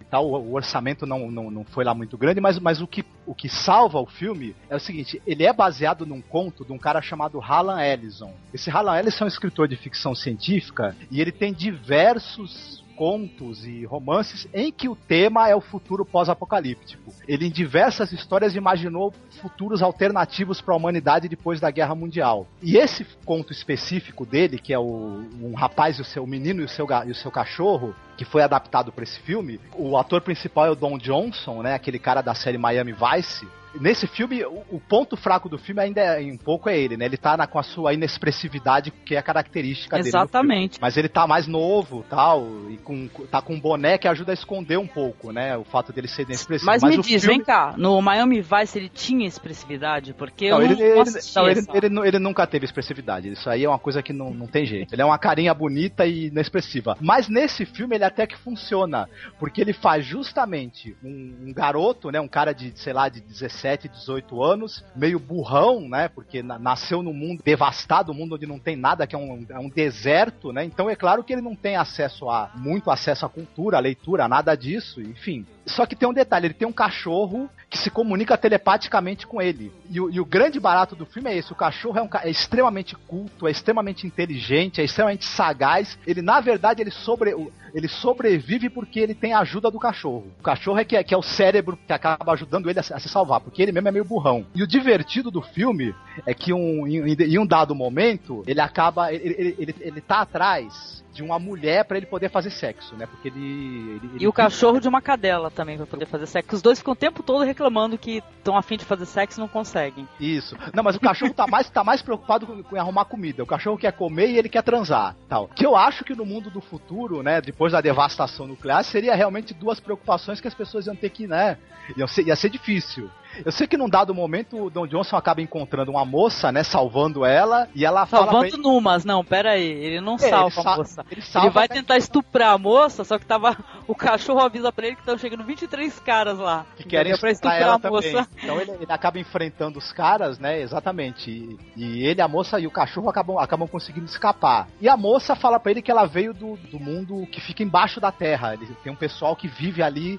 E tal. O, o orçamento não, não, não foi lá muito grande, mas, mas o, que, o que salva o filme é o seguinte: ele é baseado num conto de um cara chamado Harlan Ellison. Esse Harlan Ellison é um escritor de ficção científica e ele tem diversos contos e romances em que o tema é o futuro pós-apocalíptico. Ele em diversas histórias imaginou futuros alternativos para a humanidade depois da Guerra Mundial. E esse conto específico dele, que é o um rapaz e o seu menino e o seu, e o seu cachorro, que foi adaptado para esse filme, o ator principal é o Don Johnson, né, aquele cara da série Miami Vice. Nesse filme, o, o ponto fraco do filme ainda é, um pouco é ele, né? Ele tá na- com a sua inexpressividade, que é a característica dele. no filme. Exatamente. Mas ele tá mais novo tal, e com, tá com um boné que ajuda a esconder um pouco, né? O fato dele ser inexpressivo. Mas, me o diz, filme- vem cá, no Miami Vice ele tinha expressividade? Porque Não, eu ele, não, ele- não, ele, ele ele nunca teve expressividade. Isso aí é uma coisa que não, não tem jeito. Ele é uma carinha bonita e inexpressiva. Mas nesse filme ele até que funciona. Porque ele faz justamente um, um garoto, né? Um cara de, sei lá, de 17, 18 anos, meio burrão, né? Porque na- nasceu num mundo devastado, um mundo onde não tem nada, que é um, é um deserto, né? Então é claro que ele não tem acesso a muito acesso à cultura, à leitura, nada disso, enfim. Só que tem um detalhe, ele tem um cachorro que se comunica telepaticamente com ele. E o, e o grande barato do filme é esse: o cachorro é, um, é extremamente culto, é extremamente inteligente, é extremamente sagaz. Ele, na verdade, ele, sobre, ele sobrevive porque ele tem a ajuda do cachorro. O cachorro é que, é que é o cérebro que acaba ajudando ele a, se- a se salvar, porque ele mesmo é meio burrão. E o divertido do filme é que um, em, em um dado momento, ele acaba. Ele, ele, ele, ele tá atrás de uma mulher pra ele poder fazer sexo, né? Porque ele. ele- E ele o cachorro de uma cadela também pra poder fazer sexo. Os dois ficam o tempo todo reclamando que estão afim de fazer sexo e não conseguem. Isso. Não, mas o cachorro tá mais, tá mais preocupado com, com arrumar comida. O cachorro quer comer e ele quer transar. Tal. Que eu acho que no mundo do futuro, né, depois da devastação nuclear, seria realmente duas preocupações que as pessoas iam ter que, né? Ser, ia ser difícil. Eu sei que num dado momento o Don Johnson acaba encontrando uma moça, né, salvando ela, e ela fala. Salvando ele- numas, não, pera aí, ele não É, salva ele a moça. ele Ele, vai tentar estuprar a moça, só que tava. [laughs] O cachorro avisa pra ele que estão chegando 23 caras lá. que querem estuprar estuprar ela a moça. também. Então ele, ele acaba enfrentando os caras, né? Exatamente. E, e ele, a moça e o cachorro acabam, acabam conseguindo escapar. E a moça fala pra ele que ela veio do, do mundo que fica embaixo da terra. Ele tem um pessoal que vive ali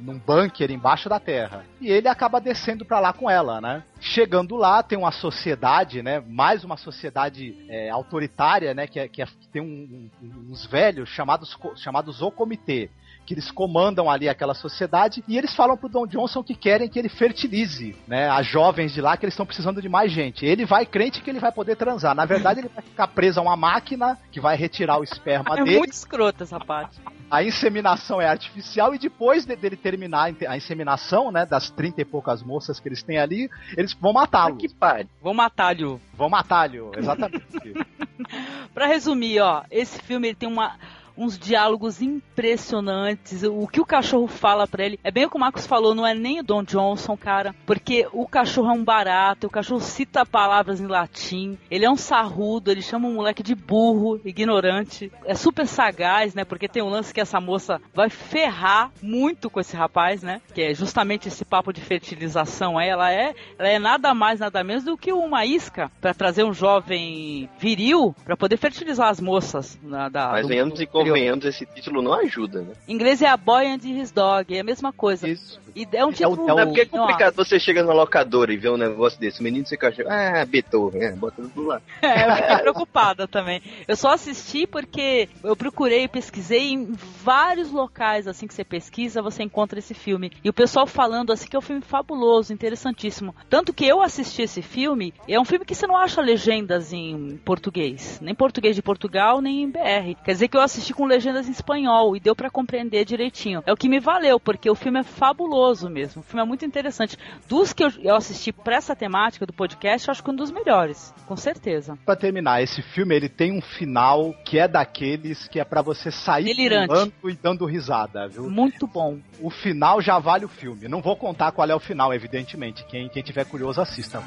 num bunker embaixo da terra. E ele acaba descendo pra lá com ela, né? Chegando lá, tem uma sociedade, né? Mais uma sociedade é, autoritária, né? Que, é- que, é- que tem um- um- uns velhos chamados, chamados O Comitê que eles comandam ali aquela sociedade e eles falam pro Don Johnson que querem que ele fertilize, né, as jovens de lá que eles estão precisando de mais gente. Ele vai crente que ele vai poder transar. Na verdade, ele vai ficar preso a uma máquina que vai retirar o esperma É dele. muito escrota essa parte. A inseminação é artificial e depois de- dele terminar a inseminação, né, das 30 e poucas moças que eles têm ali, eles vão matá-lo. Que pare. Vão matar-lhe. Vão matá-lo, exatamente. [laughs] Pra resumir, ó, esse filme ele tem uma uns diálogos impressionantes. O que o cachorro fala pra ele é bem o que o Marcos falou, não é nem o Don Johnson, cara, porque o cachorro é um barato, o cachorro cita palavras em latim, ele é um sarrudo, ele chama um moleque de burro, ignorante, é super sagaz, né? Porque tem um lance que essa moça vai ferrar muito com esse rapaz, né? Que é justamente esse papo de fertilização. Ela é, ela é nada mais, nada menos do que uma isca pra trazer um jovem viril pra poder fertilizar as moças na, da, Mas do- venhamos e. convenhamos, esse título não ajuda, né? Em inglês é a Boy and His Dog, é a mesma coisa. Isso. E é um título. É porque é não, complicado você chega na locadora e ver um negócio desse. O menino se cachorro. Ah, Beethoven, é, bota tudo lá. [laughs] É, eu fiquei preocupada também. Eu só assisti porque eu procurei, pesquisei em vários locais assim que você pesquisa, você encontra esse filme. E o pessoal falando assim que é um filme fabuloso, interessantíssimo. Tanto que eu assisti esse filme, é um filme que você não acha legendas em português, nem português de Portugal, nem em BR. Quer dizer que eu assisti com legendas em espanhol e deu pra compreender direitinho. É o que me valeu, porque o filme é fabuloso mesmo. O filme é muito interessante. Dos que eu, assisti pra essa temática do podcast, eu acho que um dos melhores, com certeza. Pra terminar, esse filme ele tem um final que é daqueles que é pra você sair Delirante. pulando e dando risada, viu? Muito bom. O final já vale o filme. Não vou contar qual é o final, evidentemente. Quem, quem tiver curioso, assista.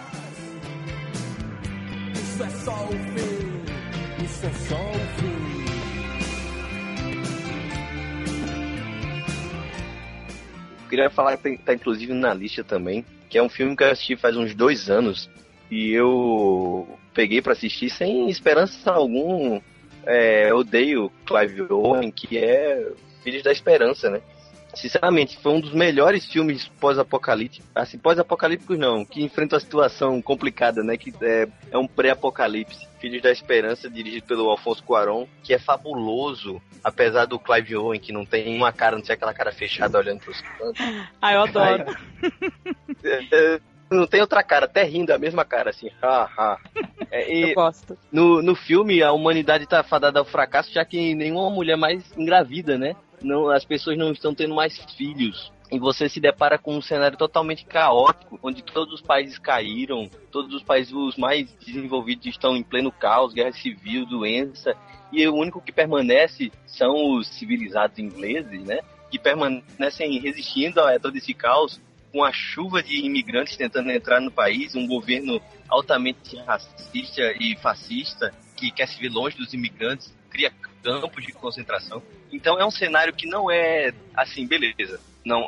Isso é só o fim. Isso é só o fim. Queria falar que tá, inclusive na lista também, que é um filme que eu assisti faz uns dois anos e eu peguei pra assistir sem esperança algum. É, odeio Clive Owen, que é Filhos da Esperança, né? Sinceramente, foi um dos melhores filmes pós-apocalípticos, assim, pós-apocalípticos não, que enfrenta uma situação complicada, né? Que é, é um pré-apocalipse. Filhos da Esperança, dirigido pelo Alfonso Cuarón, que é fabuloso, apesar do Clive Owen, que não tem uma cara, não sei aquela cara fechada olhando pros cantos. [laughs] Ah, eu adoro. É, é, não tem outra cara, até rindo a mesma cara, assim. Ha, ha. É, e Eu gosto. no, no filme, a humanidade tá fadada ao fracasso, já que nenhuma mulher mais engravida, né? Não, as pessoas não estão tendo mais filhos. E você se depara com um cenário totalmente caótico, onde todos os países caíram, todos os países os mais desenvolvidos estão em pleno caos, guerra civil, doença, e o único que permanece são os civilizados ingleses, né? Que permanecem resistindo a todo esse caos, com a chuva de imigrantes tentando entrar no país, um governo altamente racista e fascista que quer se ver longe dos imigrantes, cria campos de concentração. Então é um cenário que não é assim, beleza, não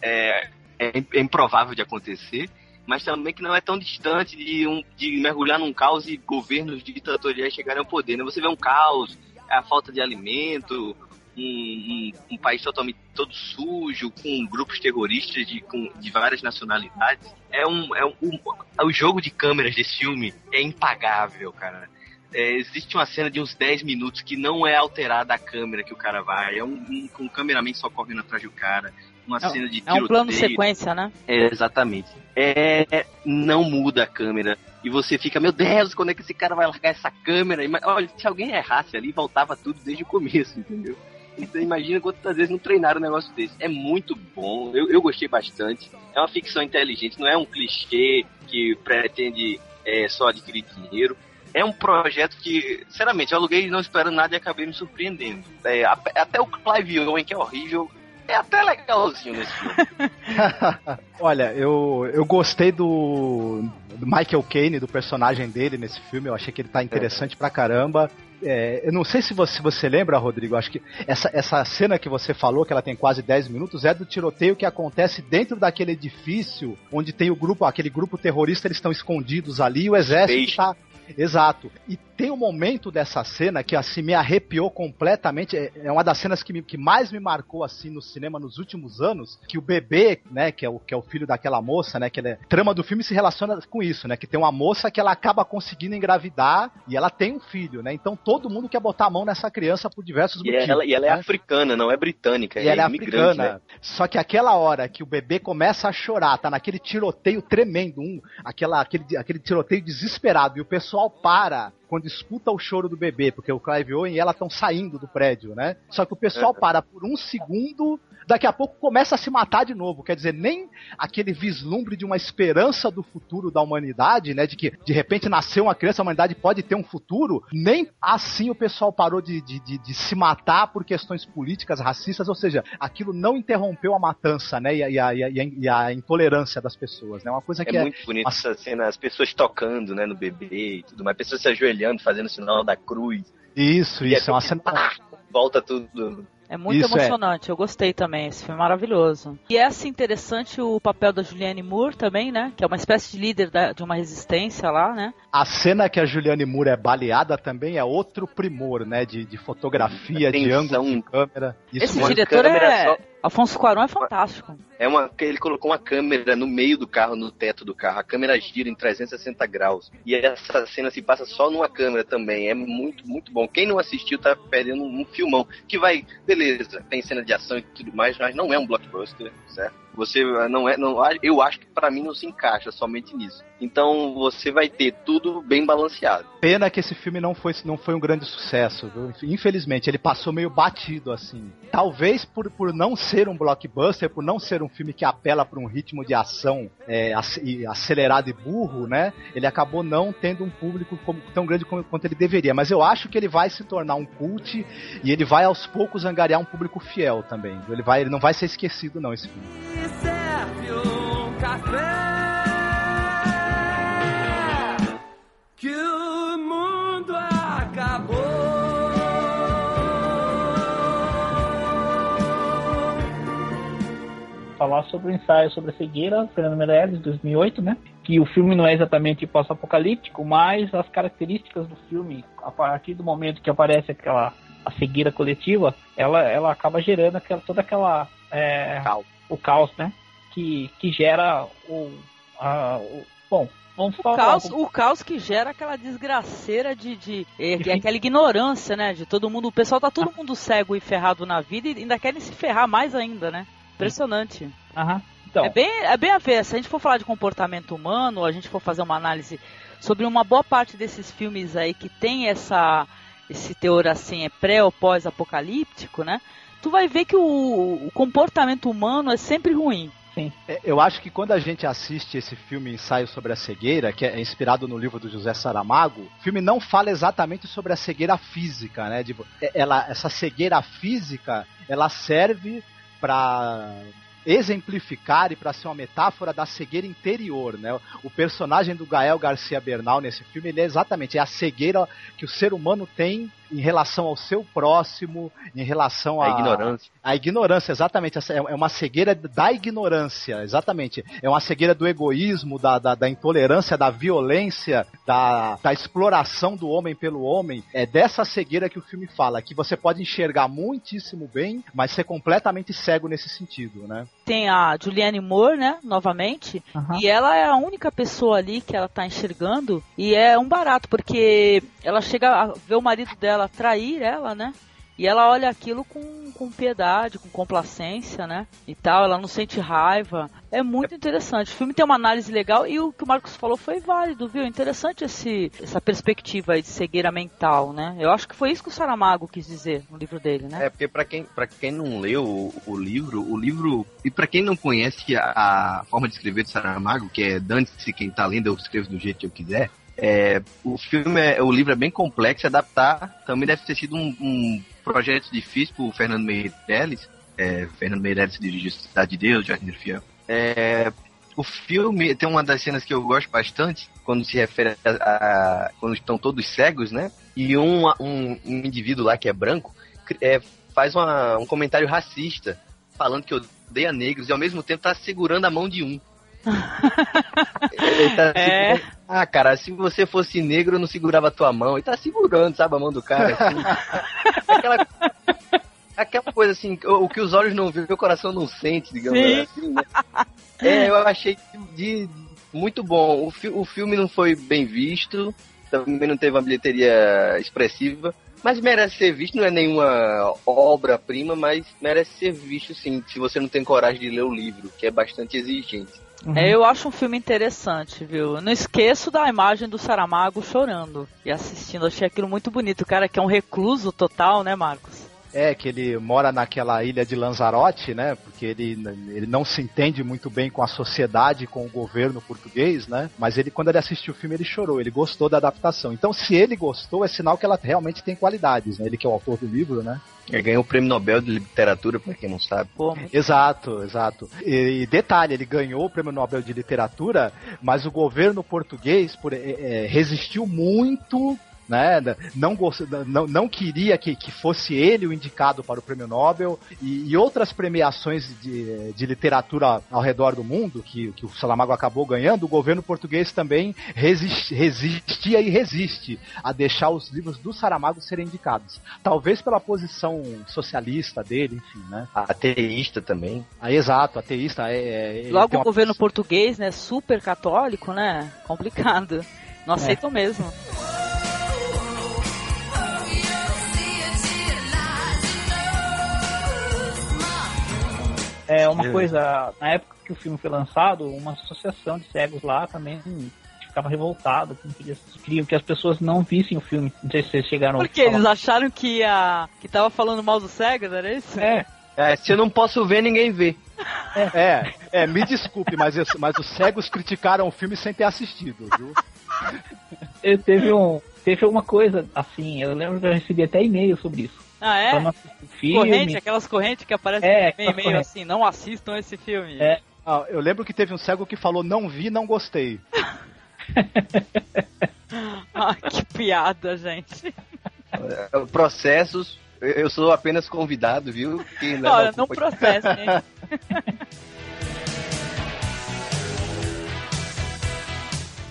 é, é, é improvável de acontecer, mas também que não é tão distante de, um, de mergulhar num caos e governos ditatoriais chegarem ao poder. Né? Você vê um caos, a falta de alimento, um, um, um país totalmente todo sujo, com grupos terroristas de, com, de várias nacionalidades. É um, é um, um- o jogo de câmeras desse filme é impagável, cara. É, existe uma cena de uns 10 minutos que não é alterada a câmera que o cara vai. É um, um, um cameraman só correndo atrás do cara. Uma É, cena de é um plano sequência, né? É, exatamente. É, não muda a câmera. E você fica, meu Deus, quando é que esse cara vai largar essa câmera? Ima- Olha, se alguém errasse ali, voltava tudo desde o começo, entendeu? Então imagina quantas vezes não treinaram um negócio desse. É muito bom, eu, eu gostei bastante. É uma ficção inteligente, não é um clichê que pretende é, só adquirir dinheiro. É um projeto que, sinceramente, eu aluguei não esperando nada e acabei me surpreendendo. É, até o Clive Owen, que é horrível, é até legalzinho nesse filme. [laughs] Olha, eu, eu gostei do, do Michael Caine, do personagem dele nesse filme. Eu achei que ele tá interessante pra caramba. É, eu não sei se você, você lembra, Rodrigo, acho que essa, essa cena que você falou, que ela tem quase 10 minutos, é do tiroteio que acontece dentro daquele edifício onde tem o grupo, aquele grupo terrorista, eles estão escondidos ali e o exército Space. tá. Exato. E tem um momento dessa cena que assim me arrepiou completamente. É, é uma das cenas que, me- que mais me marcou assim no cinema nos últimos anos, que o bebê, né, que é o, que é o filho daquela moça, né, que ele é, trama do filme se relaciona com isso, né, que tem uma moça que ela acaba conseguindo engravidar e ela tem um filho, né? Então todo mundo quer botar a mão nessa criança por diversos E motivos. ela, e ela é né? africana, não é britânica. E ela é imigrante, africana. né? Só que aquela hora que o bebê começa a chorar, tá naquele tiroteio tremendo, um, aquela, aquele, aquele tiroteio desesperado, e o pessoal para quando escuta o choro do bebê, porque o Clive Owen e ela estão saindo do prédio, né? Só que o pessoal para por um segundo, daqui a pouco começa a se matar de novo. Quer dizer, nem aquele vislumbre de uma esperança do futuro da humanidade, né? De que de repente nasceu uma criança, a humanidade pode ter um futuro, nem assim o pessoal parou de, de, de, de se matar por questões políticas, racistas, ou seja, aquilo não interrompeu a matança, né? E a, e a, e a, e a intolerância das pessoas, né? Uma coisa que É é, muito bonita essa cena, as pessoas tocando, né, no bebê e tudo mais, pessoas se ajoelhando, fazendo o sinal da cruz. Isso, E isso, é uma cena. Volta tudo. É muito Isso, é. emocionante, eu gostei também, esse filme é maravilhoso. E é assim interessante o papel da Julianne Moore também, né? Que é uma espécie de líder da- de uma resistência lá, né? A cena que a Juliane Moore é baleada também é outro primor, né? De, de fotografia, de Atenção. ângulo de câmera. Isso Esse diretor câmera é. só- Afonso Cuarón é fantástico. É uma, ele colocou uma câmera no meio do carro, no teto do carro. A câmera gira em 360 graus. E essa cena se passa só numa câmera também. É muito, muito bom. Quem não assistiu tá perdendo um filmão. Que vai, beleza, tem cena de ação e tudo mais, mas não é um blockbuster, certo? Você não é, não, eu acho que pra mim não se encaixa somente nisso. Então você vai ter tudo bem balanceado. Pena que esse filme não foi, não foi um grande sucesso? Infelizmente, ele passou meio batido, assim. Talvez por, por não ser um blockbuster, por não ser um filme que apela para um ritmo de ação é, ac- acelerado e burro, né? Ele acabou não tendo um público como- tão grande como- quanto ele deveria. Mas eu acho que ele vai se tornar um cult e ele vai aos poucos angariar um público fiel também. Ele, vai, ele não vai ser esquecido, não, esse filme. Serve um café que o mundo acabou. falar sobre o ensaio sobre a cegueira, Fernando Meirelles, de 2008, né? Que o filme não é exatamente pós-apocalíptico, mas as características do filme, a partir do momento que aparece aquela a cegueira coletiva, ela, ela acaba gerando aquela, toda aquela é. O caos, né? Que, que gera o, a, o bom, vamos O falar caos, o caos que gera aquela desgraceira de, de é, que é aquela ignorância, né? De todo mundo. O pessoal tá todo mundo cego e ferrado na vida e ainda querem se ferrar mais ainda, né? Impressionante. Aham. Então, É bem, é bem a ver. Se a gente for falar de comportamento humano, a gente for fazer uma análise sobre uma boa parte desses filmes aí que tem essa esse teor assim, é pré ou pós-apocalíptico, né? Tu vai ver que o, o comportamento humano é sempre ruim. É, Eu acho que quando a gente assiste esse filme Ensaio sobre a Cegueira, que é inspirado no livro do José Saramago, o filme não fala exatamente sobre a cegueira física, né? Tipo, é- ela, essa cegueira física, ela serve para exemplificar e para ser uma metáfora da cegueira interior, né? O personagem do Gael Garcia Bernal nesse filme, ele é exatamente é a cegueira que o ser humano tem em relação ao seu próximo, em relação A à ignorância. A ignorância, exatamente. É é uma cegueira da ignorância, exatamente. É uma cegueira do egoísmo, da, da, da intolerância, da violência, da, da exploração do homem pelo homem. É dessa cegueira que o filme fala, que você pode enxergar muitíssimo bem, mas ser completamente cego nesse sentido, né? Tem a Julianne Moore, né? Novamente. E ela é a única pessoa ali que ela tá enxergando. E é um barato, porque ela chega a ver o marido dela trair ela, né? E ela olha aquilo com, com piedade, com complacência, né? E tal, ela não sente raiva. É muito interessante. O filme tem uma análise legal e o que o Marcos falou foi válido, viu? Interessante esse, essa perspectiva aí de cegueira mental, né? Eu acho que foi isso que o Saramago quis dizer no livro dele, né? É, porque pra quem, pra quem não leu o, o livro, o livro. E pra quem não conhece a, a forma de escrever do Saramago, que é dane-se quem tá lendo, eu escrevo do jeito que eu quiser. É, o filme, é, o livro é bem complexo, adaptar também deve ter sido um, um projeto difícil pro Fernando Meirelles. É, Fernando Meirelles dirigiu Cidade de Deus, Jardim Fiel. É, o filme tem uma das cenas que eu gosto bastante, quando se refere a, a- quando estão todos cegos, né? E um, um, um indivíduo lá que é branco é, faz uma- um comentário racista, falando que odeia negros e ao mesmo tempo tá segurando a mão de um. Ele tá [laughs] É. segurando- Ah, cara, se você fosse negro, eu não segurava a tua mão. Ele tá segurando, sabe, a mão do cara. assim. [laughs] aquela, aquela coisa assim, o, que os olhos não veem, o coração não sente, digamos Sim. assim, né? É, eu achei de, muito bom. O, fi- o filme não foi bem visto, também não teve uma bilheteria expressiva, mas merece ser visto. Não é nenhuma obra-prima, mas merece ser visto sim, se você não tem coragem de ler o livro, que é bastante exigente. É, eu acho um filme interessante, viu? Eu não esqueço da imagem do Saramago chorando e assistindo. Achei aquilo muito bonito. O cara que é um recluso total, né, Marcos? É, que ele mora naquela ilha de Lanzarote, né? Porque ele, ele não se entende muito bem com a sociedade, com o governo português, né? Mas ele, quando ele assistiu o filme, ele chorou, ele gostou da adaptação. Então, se ele gostou, é sinal que ela realmente tem qualidades, né? Ele que é o autor do livro, né? Ele ganhou o prêmio Nobel de Literatura, pra quem não sabe. [laughs] Exato, exato. E, e detalhe, ele ganhou o prêmio Nobel de Literatura, mas o governo português por- é, é, resistiu muito. Né, não, gost- não, não queria que, que fosse ele o indicado para o prêmio Nobel e, e outras premiações de, de literatura ao redor do mundo que, que o Salamago acabou ganhando, o governo português também resist- resistia e resiste a deixar os livros do Saramago serem indicados. Talvez pela posição socialista dele, enfim, né? Ateísta também. Ah, exato, ateísta. É, é, Logo o governo português, né, super católico, né? Complicado. Não aceitam mesmo. É uma É. coisa, na época que o filme foi lançado, uma associação de cegos lá também ficava revoltada, que não assistir, queriam que as pessoas não vissem o filme. Não sei se vocês chegaram Porque a falar. eles acharam que ia, que tava falando mal dos cegos, era isso? É. É, se eu não posso ver, ninguém vê. É, é, me desculpe, mas, eu- mas os cegos criticaram o filme sem ter assistido, viu? Eu teve um, teve uma coisa assim, eu lembro que eu recebi até e-mail sobre isso. Ah, é? Pra não filme. Corrente, aquelas correntes que aparecem É, e-mail correntes. assim, não assistam esse filme. É. Ah, eu lembro que teve um cego que falou não vi, não gostei. [laughs] Ah, que piada, gente. É, Processos, eu- sou apenas convidado, viu? Quem leva Olha, não processa, hein? [laughs]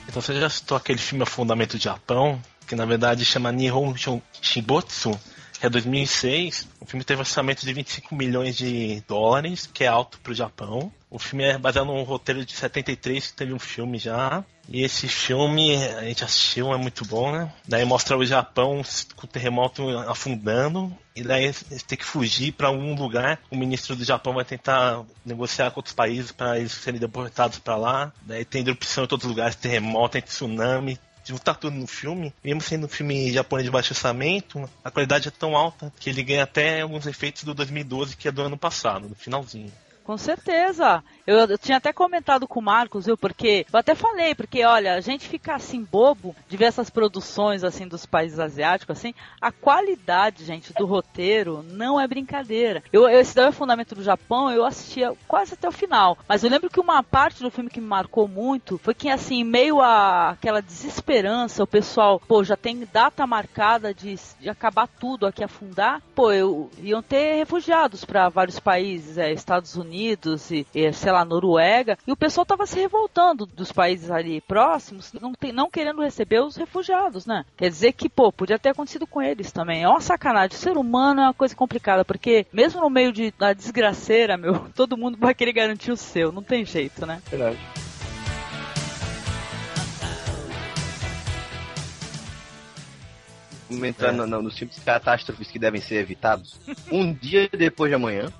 Então você já citou aquele filme A Fundamento do Japão, que na verdade chama Nihon Shibotsu, que é 2006. O filme teve um orçamento de 25 milhões de dólares, que é alto pro Japão. O filme é baseado num roteiro de 73, que teve um filme já. E esse filme a gente assistiu, é muito bom, né? Daí mostra o Japão com o terremoto afundando. E daí eles têm que fugir para algum lugar. O ministro do Japão vai tentar negociar com outros países para eles serem deportados para lá. Daí tem erupção em todos os lugares, terremoto, tem tsunami. Juntar tudo no filme, mesmo sendo um filme japonês de baixo orçamento, a qualidade é tão alta que ele ganha até alguns efeitos do 2012, que é do ano passado, no finalzinho. Com certeza. Eu, eu tinha até comentado com o Marcos, viu? Porque eu até falei, porque olha, a gente fica assim bobo de ver essas produções assim dos países asiáticos, assim, a qualidade, gente, do roteiro não é brincadeira. Eu, eu esse daí é o fundamento do Japão, eu assistia quase até o final. Mas eu lembro que uma parte do filme que me marcou muito foi que assim, meio a aquela desesperança, o pessoal, pô, já tem data marcada de, de acabar tudo aqui afundar. Pô, eu, iam ter refugiados para vários países, é, Estados Unidos e, e, sei lá, Noruega, e o pessoal tava se revoltando dos países ali próximos, não, tem, não querendo receber os refugiados, né? Quer dizer que, pô, podia ter acontecido com eles também. É uma sacanagem. O ser humano é uma coisa complicada, porque mesmo no meio de, da desgraceira, meu, [laughs] todo mundo vai querer garantir o seu. Não tem jeito, né? Verdade. Vamos entrar no- no- nos filmes de catástrofes que devem ser evitados. Um dia depois de amanhã.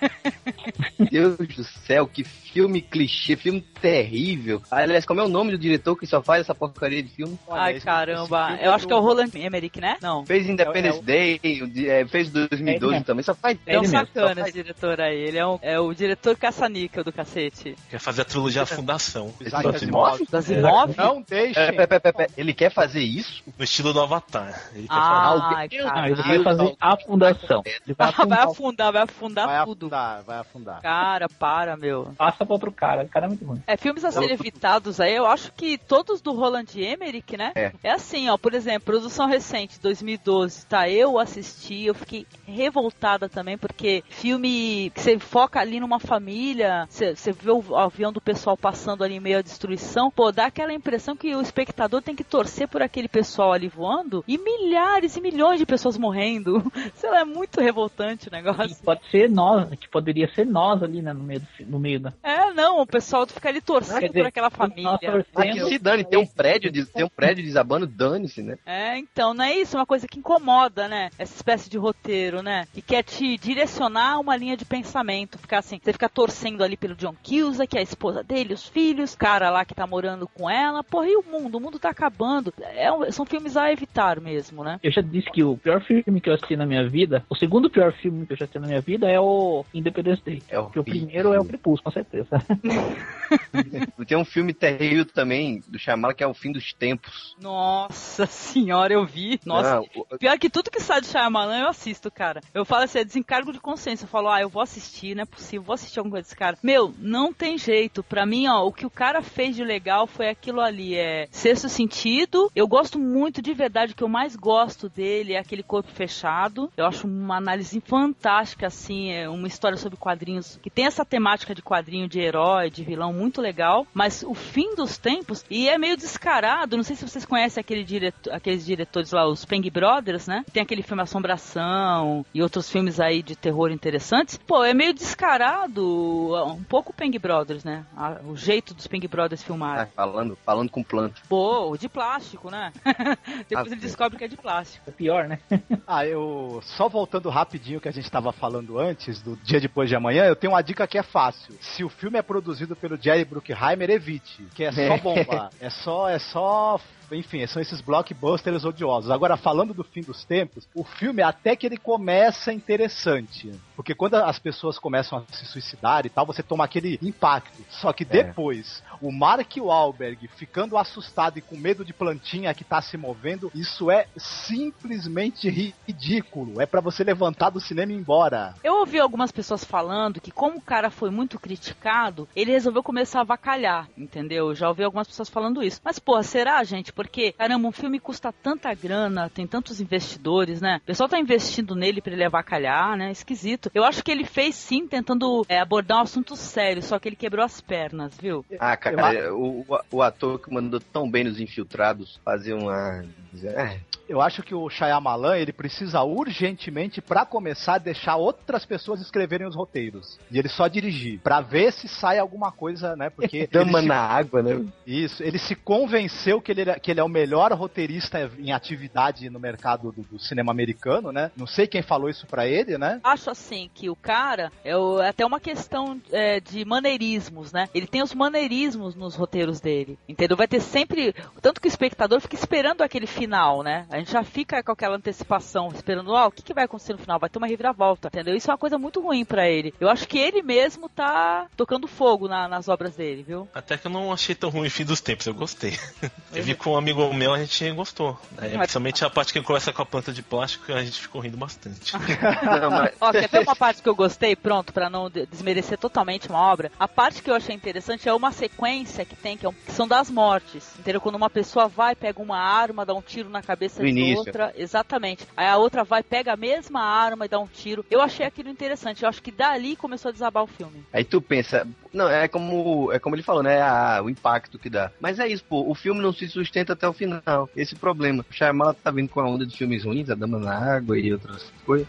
[laughs] Deus do céu, que filme clichê, filme terrível. Aliás, como é o nome do diretor que só faz essa porcaria de filme? Ai, caramba. Eu acho que é o Roland Emmerich, né? Não. Fez Independence Day, o di- é, fez 2012 também, só faz É um sacana faz- esse diretor aí. Ele é, um, é o diretor caça-níquel do cacete. Quer fazer a trilogia A Fundação. Asimov? Das Asimov? Não. É, pé. Ele quer fazer isso? No estilo do Avatar. Ele quer Ai, fazer... Não, ele vai fazer a fundação. Ele vai Ah, [laughs] vai afundar. afundar, vai afundar Vai tudo. Afundar, vai afundar. Cara, para, meu. Passa pra outro cara. O cara é muito ruim. É, filmes a serem evitados aí, eu acho que todos do Roland Emmerich, né? É. assim, ó, por exemplo, produção recente, 2012, tá? Eu assisti, eu fiquei revoltada também, porque filme que você foca ali numa família, você você vê o avião do pessoal passando ali em meio à destruição, pô, dá aquela impressão que o espectador tem que torcer por aquele pessoal ali voando e milhares e milhões de pessoas morrendo. [laughs] Sei lá, é muito revoltante o negócio. E pode ser nós, que poderia ser nós ali, né, no meio, do, no meio da. É, não, o pessoal fica ali torcendo dizer, por aquela família. Ah, que se dane, tem um prédio, de- tem um prédio desabando, dane-se, né? É, então, não é isso, é uma coisa que incomoda, né? Essa espécie de roteiro, né? Que quer te direcionar uma linha de pensamento. Ficar assim, você fica torcendo ali pelo John Cusack, que é a esposa dele, os filhos, cara lá que tá morando com ela. Porra, e o mundo? O mundo tá acabando. É um- são filmes a evitar mesmo, né? Eu já disse que o pior filme que eu assisti na minha vida, o segundo pior filme que eu já assisti na minha vida é o Independence Day. É Porque o primeiro é o Crepúsculo, com certeza. [laughs] Tem um filme terrível também do Shyamalan que é O Fim dos Tempos. Nossa senhora, eu vi. Nossa, Não, o- Pior que tudo que sai do Shyamalan eu assisto, cara. Eu falo assim, é desencargo de consciência. Eu falo, ah, eu vou assistir, não é possível, vou assistir alguma coisa desse cara. Meu, não tem jeito. Pra mim, ó, o que o cara fez de legal foi aquilo ali, é sexto sentido. Eu gosto muito, de verdade, o que eu mais gosto dele é aquele corpo fechado. Eu acho uma análise fantástica, assim, é uma história sobre quadrinhos que tem essa temática de quadrinho de herói, de vilão muito legal. Mas o fim dos tempos, e é meio descarado, não sei se vocês conhecem aquele direto, aqueles diretores lá, os Peng Brothers, né? Tem aquele filme Assombração e outros filmes aí de terror interessantes. Pô, é meio descarado, um pouco Peng Brothers, né? A- o jeito dos Peng Brothers ah, filmarem. falando, falando com planta. Pô, de plástico, né? [laughs] Depois Ah, ele descobre que é de plástico. É pior, né? [laughs] Ah, eu. Só voltando rapidinho que a gente estava falando antes, do dia depois de amanhã, eu tenho uma dica que é fácil. Se o filme é produzido pelo Jerry Bruckheimer, evite. Que é só bomba. é só. É só. Enfim, são esses blockbusters odiosos. Agora, falando do fim dos tempos, o filme até que ele começa interessante. Porque quando as pessoas começam a se suicidar e tal, você toma aquele impacto. Só que depois, o Mark Wahlberg ficando assustado e com medo de plantinha que tá se movendo, isso é simplesmente ridículo. É pra você levantar do cinema e ir embora. Eu ouvi algumas pessoas falando que, como o cara foi muito criticado, ele resolveu começar a avacalhar, entendeu? Eu já ouvi algumas pessoas falando isso. Mas, porra, será, gente? Porque, caramba, um filme custa tanta grana, tem tantos investidores, né? O pessoal tá investindo nele pra ele avacalhar, né? Esquisito. Eu acho que ele fez sim, tentando é, abordar um assunto sério, só que ele quebrou as pernas, viu? Ah, cara, o, o- o ator que mandou tão bem nos infiltrados fazer uma. É, Eu acho que o Shyamalan, ele precisa urgentemente, pra começar, deixar outras pessoas escreverem os roteiros. E ele só dirigir, Pra ver se sai alguma coisa, né? Porque [laughs] Dama ele se- na água, né? Isso, ele se convenceu que ele, era- que ele é o melhor roteirista em atividade no mercado do, do cinema americano, né? Não sei quem falou isso pra ele, né? Acho assim que o cara é o- é até uma questão é, de maneirismos, né? Ele tem os maneirismos nos roteiros dele, entendeu? Vai ter sempre tanto que o espectador fica esperando aquele final, né? A gente já fica com aquela antecipação, esperando, ó, o que, que vai acontecer no final? Vai ter uma reviravolta, entendeu? Isso é uma coisa muito ruim pra ele. Eu acho que ele mesmo tá tocando fogo na- nas obras dele, viu? Até que eu não achei tão ruim o fim dos tempos, eu gostei. [laughs] Eu vi com um amigo meu, a gente gostou. É, Mas- principalmente a parte que ele conversa com a planta de plástico, a gente ficou rindo bastante. [laughs] Não, mas- Ó, quer ver uma parte que eu gostei? Pronto, pra não de- desmerecer totalmente uma obra. A parte que eu achei interessante é uma sequência que tem, que, é um- que são das mortes. Entendeu? Quando uma pessoa vai, pega uma arma, dá um tiro na cabeça No início. outra. Exatamente. Aí a outra vai, pega a mesma arma e dá um tiro. Eu achei aquilo interessante. Eu acho que dali começou a desabar o filme. Aí tu pensa, não, é como, é como ele falou, né? Ah, o impacto que dá. Mas é isso, pô, o filme não se sustenta até o final. Esse problema. O tá vindo com a onda de filmes ruins, A Dama na Água e outras coisas.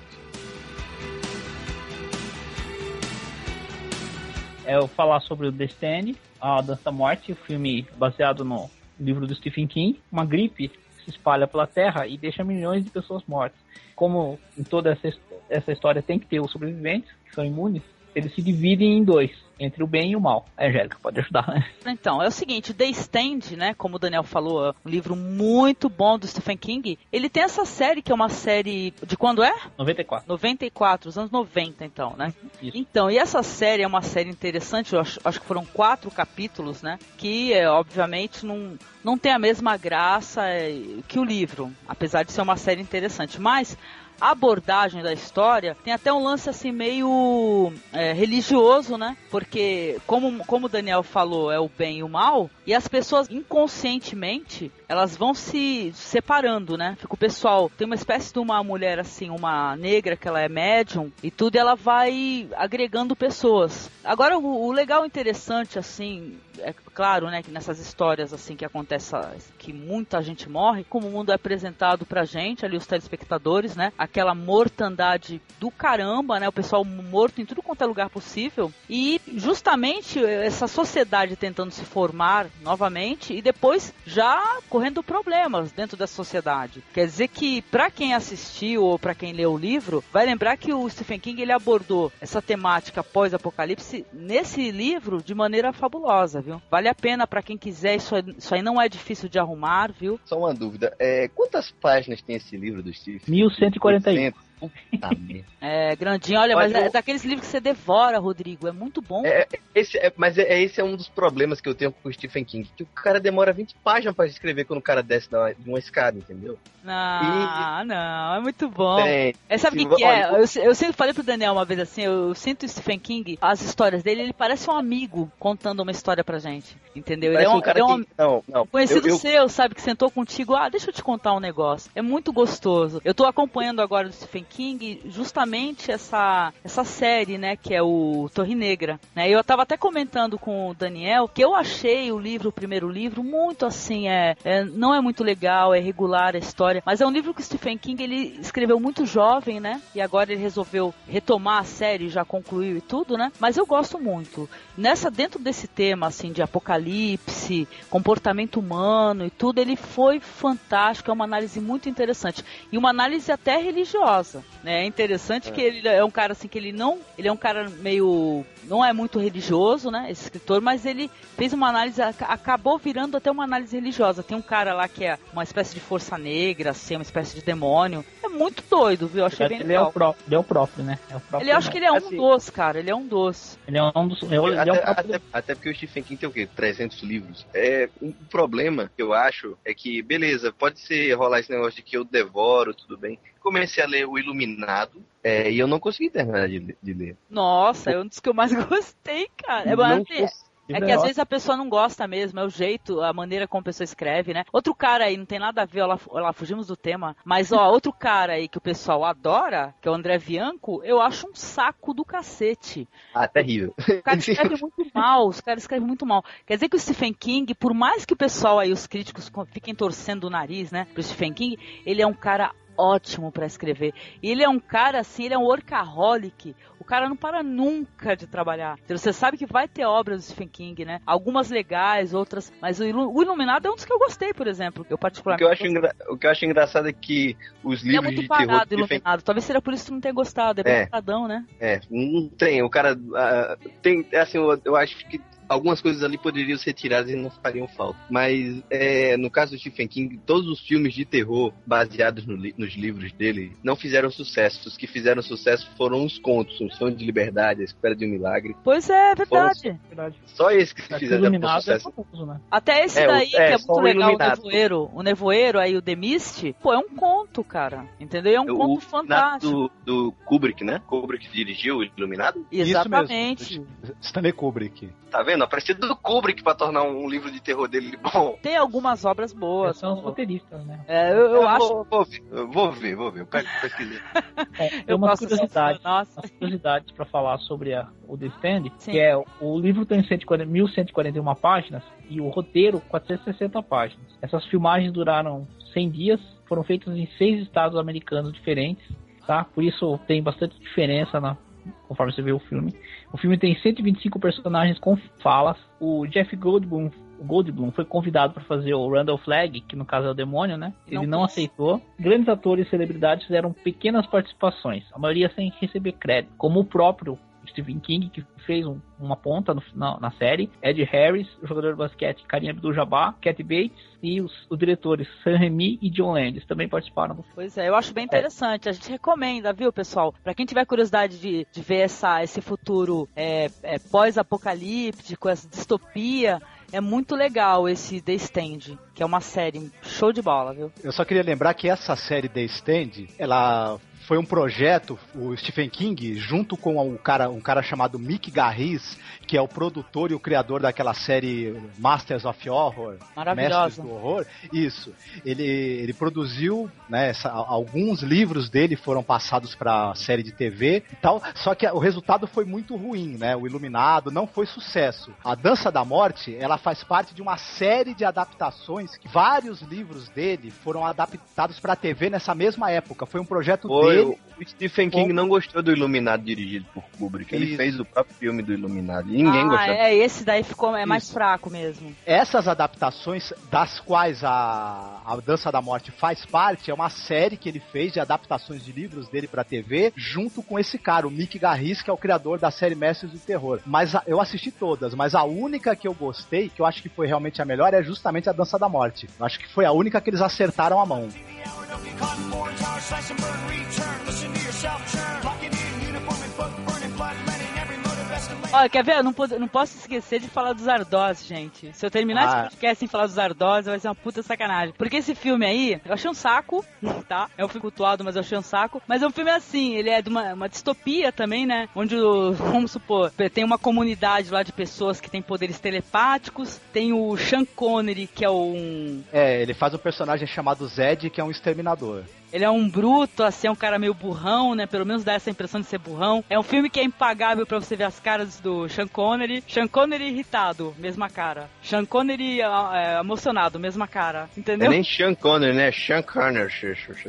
É eu falar sobre o The Stand, A Dança da Morte, o filme baseado no livro do Stephen King. Uma gripe se espalha pela Terra e deixa milhões de pessoas mortas. Como em toda essa, essa história tem que ter os sobreviventes, que são imunes, eles se dividem em dois, entre o bem e o mal. A Angélica pode ajudar, né? Então, é o seguinte, The Stand, né, como o Daniel falou, é um livro muito bom do Stephen King. Ele tem essa série que é uma série de quando é? 94. 94, os anos 90, então, né? Isso. Então, e essa série é uma série interessante, eu acho, acho que foram quatro capítulos, né? Que, é, obviamente, não, não tem a mesma graça é, que o livro, apesar de ser uma série interessante. Mas abordagem da história tem até um lance assim meio é, religioso, né? Porque, como, como o Daniel falou, é o bem e o mal, e as pessoas inconscientemente elas vão se separando, né? Fica o pessoal, tem uma espécie de uma mulher assim, uma negra que ela é médium e tudo, e ela vai agregando pessoas. Agora o, o legal interessante assim, é claro, né, que nessas histórias assim que acontece que muita gente morre, como o mundo é apresentado pra gente, ali os telespectadores, né? Aquela mortandade do caramba, né? O pessoal morto em tudo quanto é lugar possível. E justamente essa sociedade tentando se formar novamente e depois já ocorrendo problemas dentro da sociedade. Quer dizer que, para quem assistiu ou para quem leu o livro, vai lembrar que o Stephen King ele abordou essa temática pós-apocalipse nesse livro de maneira fabulosa, viu? Vale a pena para quem quiser, isso, isso aí não é difícil de arrumar, viu? Só uma dúvida, é, quantas páginas tem esse livro do Stephen? 1141. 100. [laughs] É grandinho, olha, mas, mas é eu... é daqueles livros que você devora, Rodrigo. É muito bom. É, é esse, é, mas é, é, esse é um dos problemas que eu tenho com o Stephen King, que o cara demora 20 páginas para escrever quando o cara desce de uma, escada, entendeu? Não, e... não, é muito bom. Tem, é, sabe o que, que, é? Olha, eu, eu, sempre falei pro Daniel uma vez assim, eu, eu sinto o Stephen King, as histórias dele, ele parece um amigo contando uma história pra gente. Entendeu? Ele é um, um cara ele é um, que... não, não, conhecido eu, seu, sabe, que sentou contigo, ah, deixa eu te contar um negócio. É muito gostoso. Eu tô acompanhando agora o Stephen King justamente essa, essa série, né, que é o Torre Negra, né? Eu tava até comentando com o Daniel que eu achei o livro, o primeiro livro, muito assim, é, é não é muito legal, é regular a história, mas é um livro que o Stephen King ele escreveu muito jovem, né? E agora ele resolveu retomar a série, já concluiu e tudo, né? Mas eu gosto muito. Nessa dentro desse tema assim de apocalipse, comportamento humano e tudo, ele foi fantástico, é uma análise muito interessante e uma análise até religiosa, né? É interessante que ele é um cara assim que ele não, ele é um cara meio não é muito religioso, né? Esse escritor, mas ele fez uma análise, aca- acabou virando até uma análise religiosa. Tem um cara lá que é uma espécie de força negra, assim, uma espécie de demônio. É muito doido, viu? Eu achei bem Ele é, legal. o próprio, ele é o próprio, né? É o próprio, Ele acho que ele é um Assim- dos, cara. Ele é um dos. Ele é um dos. Ele é até, próprio- até, até porque o Stephen King tem o quê? 300 livros. É, um problema que eu acho é que, beleza, pode ser rolar esse negócio de que eu devoro, tudo bem. Comecei a ler O Iluminado é, e eu não consegui terminar de, de ler. Nossa, é um dos que eu mais [laughs] gostei, cara. É, Não assim, consegui. é que às vezes a pessoa não gosta mesmo, é o jeito, a maneira como a pessoa escreve, né? Outro cara aí, não tem nada a ver, ó lá, fugimos do tema, mas ó, outro cara aí que o pessoal adora, que é o André Bianco, eu acho um saco do cacete. Ah, terrível. O cara escreve muito [laughs] mal, os caras escrevem muito mal. Quer dizer que o Stephen King, por mais que o pessoal aí, os críticos, co- fiquem torcendo o nariz, né, pro Stephen King, ele é um cara ótimo pra escrever. E ele é um cara assim, ele é um workaholic. O cara não para nunca de trabalhar. Então, Você sabe que vai ter obras do Stephen King, né? Algumas legais, outras. Mas o, Ilu- o Iluminado é um dos que eu gostei, por exemplo. Eu O particularmente. que eu, acho engra- o que eu acho engraçado é que os Ele é livros muito de terror parado, do Stephen Iluminado. Talvez seja por isso que tu não tenha gostado. É bem É. paradão, né? É, não tem. O cara. ah, tem. Assim, eu, eu acho que algumas coisas ali poderiam ser tiradas e não fariam falta. Mas é, no caso do Stephen King, todos os filmes de terror baseados no li- nos livros dele não fizeram sucesso. Os que fizeram sucesso foram os contos, O Sonho de Liberdade, A Espera de um Milagre. Pois é, é verdade. Só esses que Aqui, fizeram Iluminado é sucesso. famoso, né? Até esse É, o- daí, é, que é muito o legal, o Iluminado. Nevoeiro, o Nevoeiro, aí o The Mist, pô, é um conto, cara. Entendeu? É um O conto fantástico. do, do Kubrick, né? Kubrick dirigiu o Iluminado. Exatamente. Stanley Kubrick. Tá vendo? A precisa do Kubrick pra tornar um livro de terror dele bom. Tem algumas obras boas. São os roteiristas, né? É, eu, eu acho. Vou, vou ver, eu vou ver, vou ver. Eu pego pesquisar. É, Eu curiosidades, história, nossa. umas curiosidades para falar sobre a, o The Stand, Sim. que é o livro tem 140, 1141 páginas e o roteiro 460 páginas. Essas filmagens duraram 100 dias, foram feitas em seis estados americanos diferentes, tá? Por isso tem bastante diferença na conforme você vê o filme. O filme tem 125 personagens com falas. O Jeff Goldblum, Goldblum foi convidado para fazer o Randall Flagg, que no caso é o demônio, né? Ele Não não aceitou. Grandes atores e celebridades fizeram pequenas participações, a maioria sem receber crédito, como o próprio Stephen King, que fez um- uma ponta no- na, na série, Ed Harris, o jogador de basquete Karim Abdul-Jabbar, Cat Bates e os, os diretores Sam Raimi e John Landis também participaram do Pois é, eu acho bem interessante. A gente recomenda, viu, pessoal? Pra quem tiver curiosidade de, de ver essa, esse futuro é, é, pós-apocalíptico, essa distopia, é muito legal esse The Stand, que é uma série show de bola, viu? Eu só queria lembrar que essa série The Stand, ela foi um projeto, o Stephen King, junto com um cara, um cara chamado Mick Garris, que é o produtor e o criador daquela série Masters of Horror, Maravilhosa. Mestres do Horror. Isso. Ele, ele produziu, né, essa- alguns livros dele foram passados para a série de TV e tal, só que o resultado foi muito ruim, né? O Iluminado não foi sucesso. A Dança da Morte, ela faz parte de uma série de adaptações que vários livros dele foram adaptados para a TV nessa mesma época. Foi um projeto Foi, dele. o Stephen King não gostou do Iluminado dirigido por Kubrick. Ele Isso. fez o próprio filme do Iluminado. E ninguém ah, gostou. é, esse daí ficou é mais Isso. fraco mesmo. Essas adaptações, das quais a, a Dança da Morte faz parte, é uma série que ele fez de adaptações de livros dele pra TV, junto com esse cara, o Mick Garris, que é o criador da série Mestres do Terror. Mas a- eu assisti todas, mas a única que eu gostei, que eu acho que foi realmente a melhor, é justamente a Dança da Morte. Eu acho que foi a única que eles acertaram a mão. cotton boards, tower, slash and burn return. Olha, quer ver? Eu não, pod- não posso esquecer de falar dos Ardós, gente. Se eu terminar Ah. esse podcast sem falar dos Ardós, vai ser uma puta sacanagem. Porque esse filme aí, eu achei um saco, [laughs] tá? É um filme cultuado, mas eu achei um saco. Mas é um filme assim, ele é de uma, uma distopia também, né? Onde, [laughs] vamos supor, tem uma comunidade lá de pessoas que têm poderes telepáticos. Tem o Sean Connery, que é um... É, ele faz um personagem chamado Zed, que é um exterminador. Ele é um bruto, assim, é um cara meio burrão, né? Pelo menos dá essa impressão de ser burrão. É um filme que é impagável pra você ver as caras do Sean Connery. Sean Connery irritado, mesma cara. Sean Connery ah, é, emocionado, mesma cara. É Entendeu? nem Sean Connery, né? Sean Connery.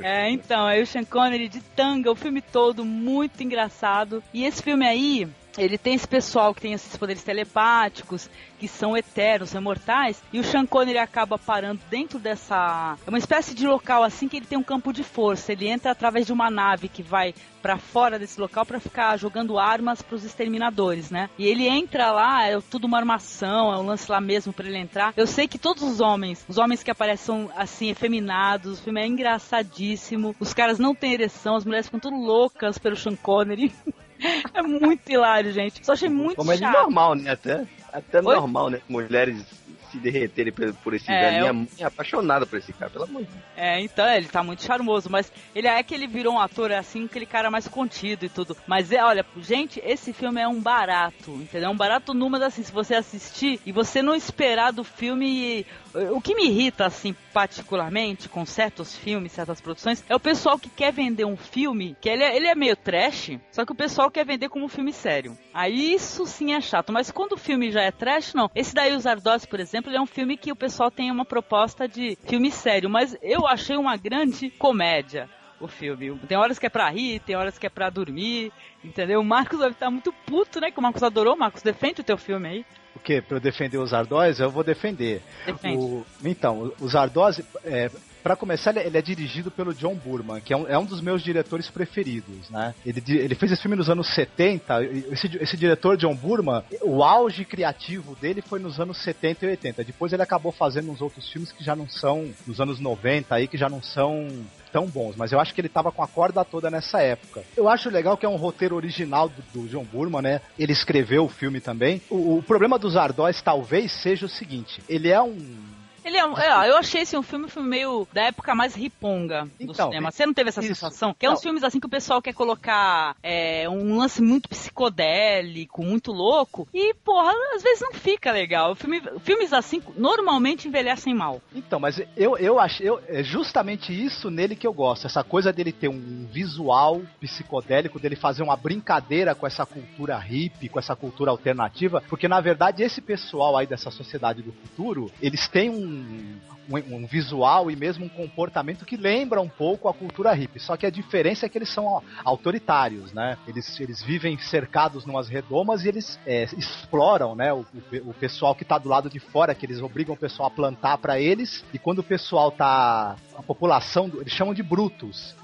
É, então, aí o Sean Connery de tanga, o filme todo muito engraçado. E esse filme aí, ele tem esse pessoal que tem esses poderes telepáticos, que são eternos, são imortais, e o Sean Connery acaba parando dentro dessa... É uma espécie de local assim que ele tem um campo de força. Ele entra através de uma nave que vai pra fora desse local pra ficar jogando armas pros exterminadores, né? E ele entra lá, é tudo uma armação, é um lance lá mesmo pra ele entrar. Eu sei que todos os homens, os homens que aparecem são assim, efeminados, o filme é engraçadíssimo, os caras não têm ereção, as mulheres ficam tudo loucas pelo Sean Connery. É muito hilário, gente. Só achei muito Como é chato. normal, né? Até, até Oi? normal, né? Mulheres se derreterem por, por esse É, velho. Minha eu- mãe é apaixonada por esse cara, pelo amor de Deus. É, então, ele tá muito charmoso, mas ele é que ele virou um ator é assim, aquele cara mais contido e tudo. Mas é, olha, gente, esse filme é um barato, entendeu? É um barato número assim, se você assistir e você não esperar do filme. O que me irrita, assim, particularmente, com certos filmes, certas produções, é o pessoal que quer vender um filme, que ele é, ele é meio trash, só que o pessoal quer vender como um filme sério. Aí isso sim é chato, mas quando o filme já é trash, não. Esse daí, Os Ardós, por exemplo, é um filme que o pessoal tem uma proposta de filme sério, mas eu achei uma grande comédia. O filme. Tem horas que é pra rir, tem horas que é pra dormir, entendeu? O Marcos deve estar muito puto, né? Que o Marcos adorou. Marcos, defende o teu filme aí. O quê? Pra eu defender os Ardós? Eu vou defender. Defende. O- então, os Ardós, é, para começar, ele, ele é dirigido pelo John Burman, que é um, é um dos meus diretores preferidos, né? Ele, ele fez esse filme nos anos 70. e Esse, esse diretor, John Burman, o auge criativo dele foi nos anos 70 e 80. Depois ele acabou fazendo uns outros filmes que já não são, nos anos 90 aí, que já não são tão bons, mas eu acho que ele tava com a corda toda nessa época. Eu acho legal que é um roteiro original do, do John Burman, né? Ele escreveu o filme também. O, o problema dos Ardós talvez seja o seguinte: ele é um Ele é, é, eu achei esse um filme, um filme meio da época mais riponga do Então, cinema. Você não teve essa isso. sensação? Que é uns filmes assim que o pessoal quer colocar é, um lance muito psicodélico, muito louco. E, porra, às vezes não fica legal. Filme- filmes assim normalmente envelhecem mal. Então, mas eu, eu acho eu, é justamente isso nele que eu gosto. Essa coisa dele ter um visual psicodélico, dele fazer uma brincadeira com essa cultura hippie, com essa cultura alternativa, porque na verdade esse pessoal aí dessa sociedade do futuro, eles têm um, um, um visual e mesmo um comportamento que lembra um pouco a cultura hippie. Só que a diferença é que eles são autoritários, né? Eles, eles vivem cercados numas redomas e eles é, exploram, né? O, o o pessoal que tá do lado de fora, que eles obrigam o pessoal a plantar para eles. E quando o pessoal tá. A população, eles chamam de brutos,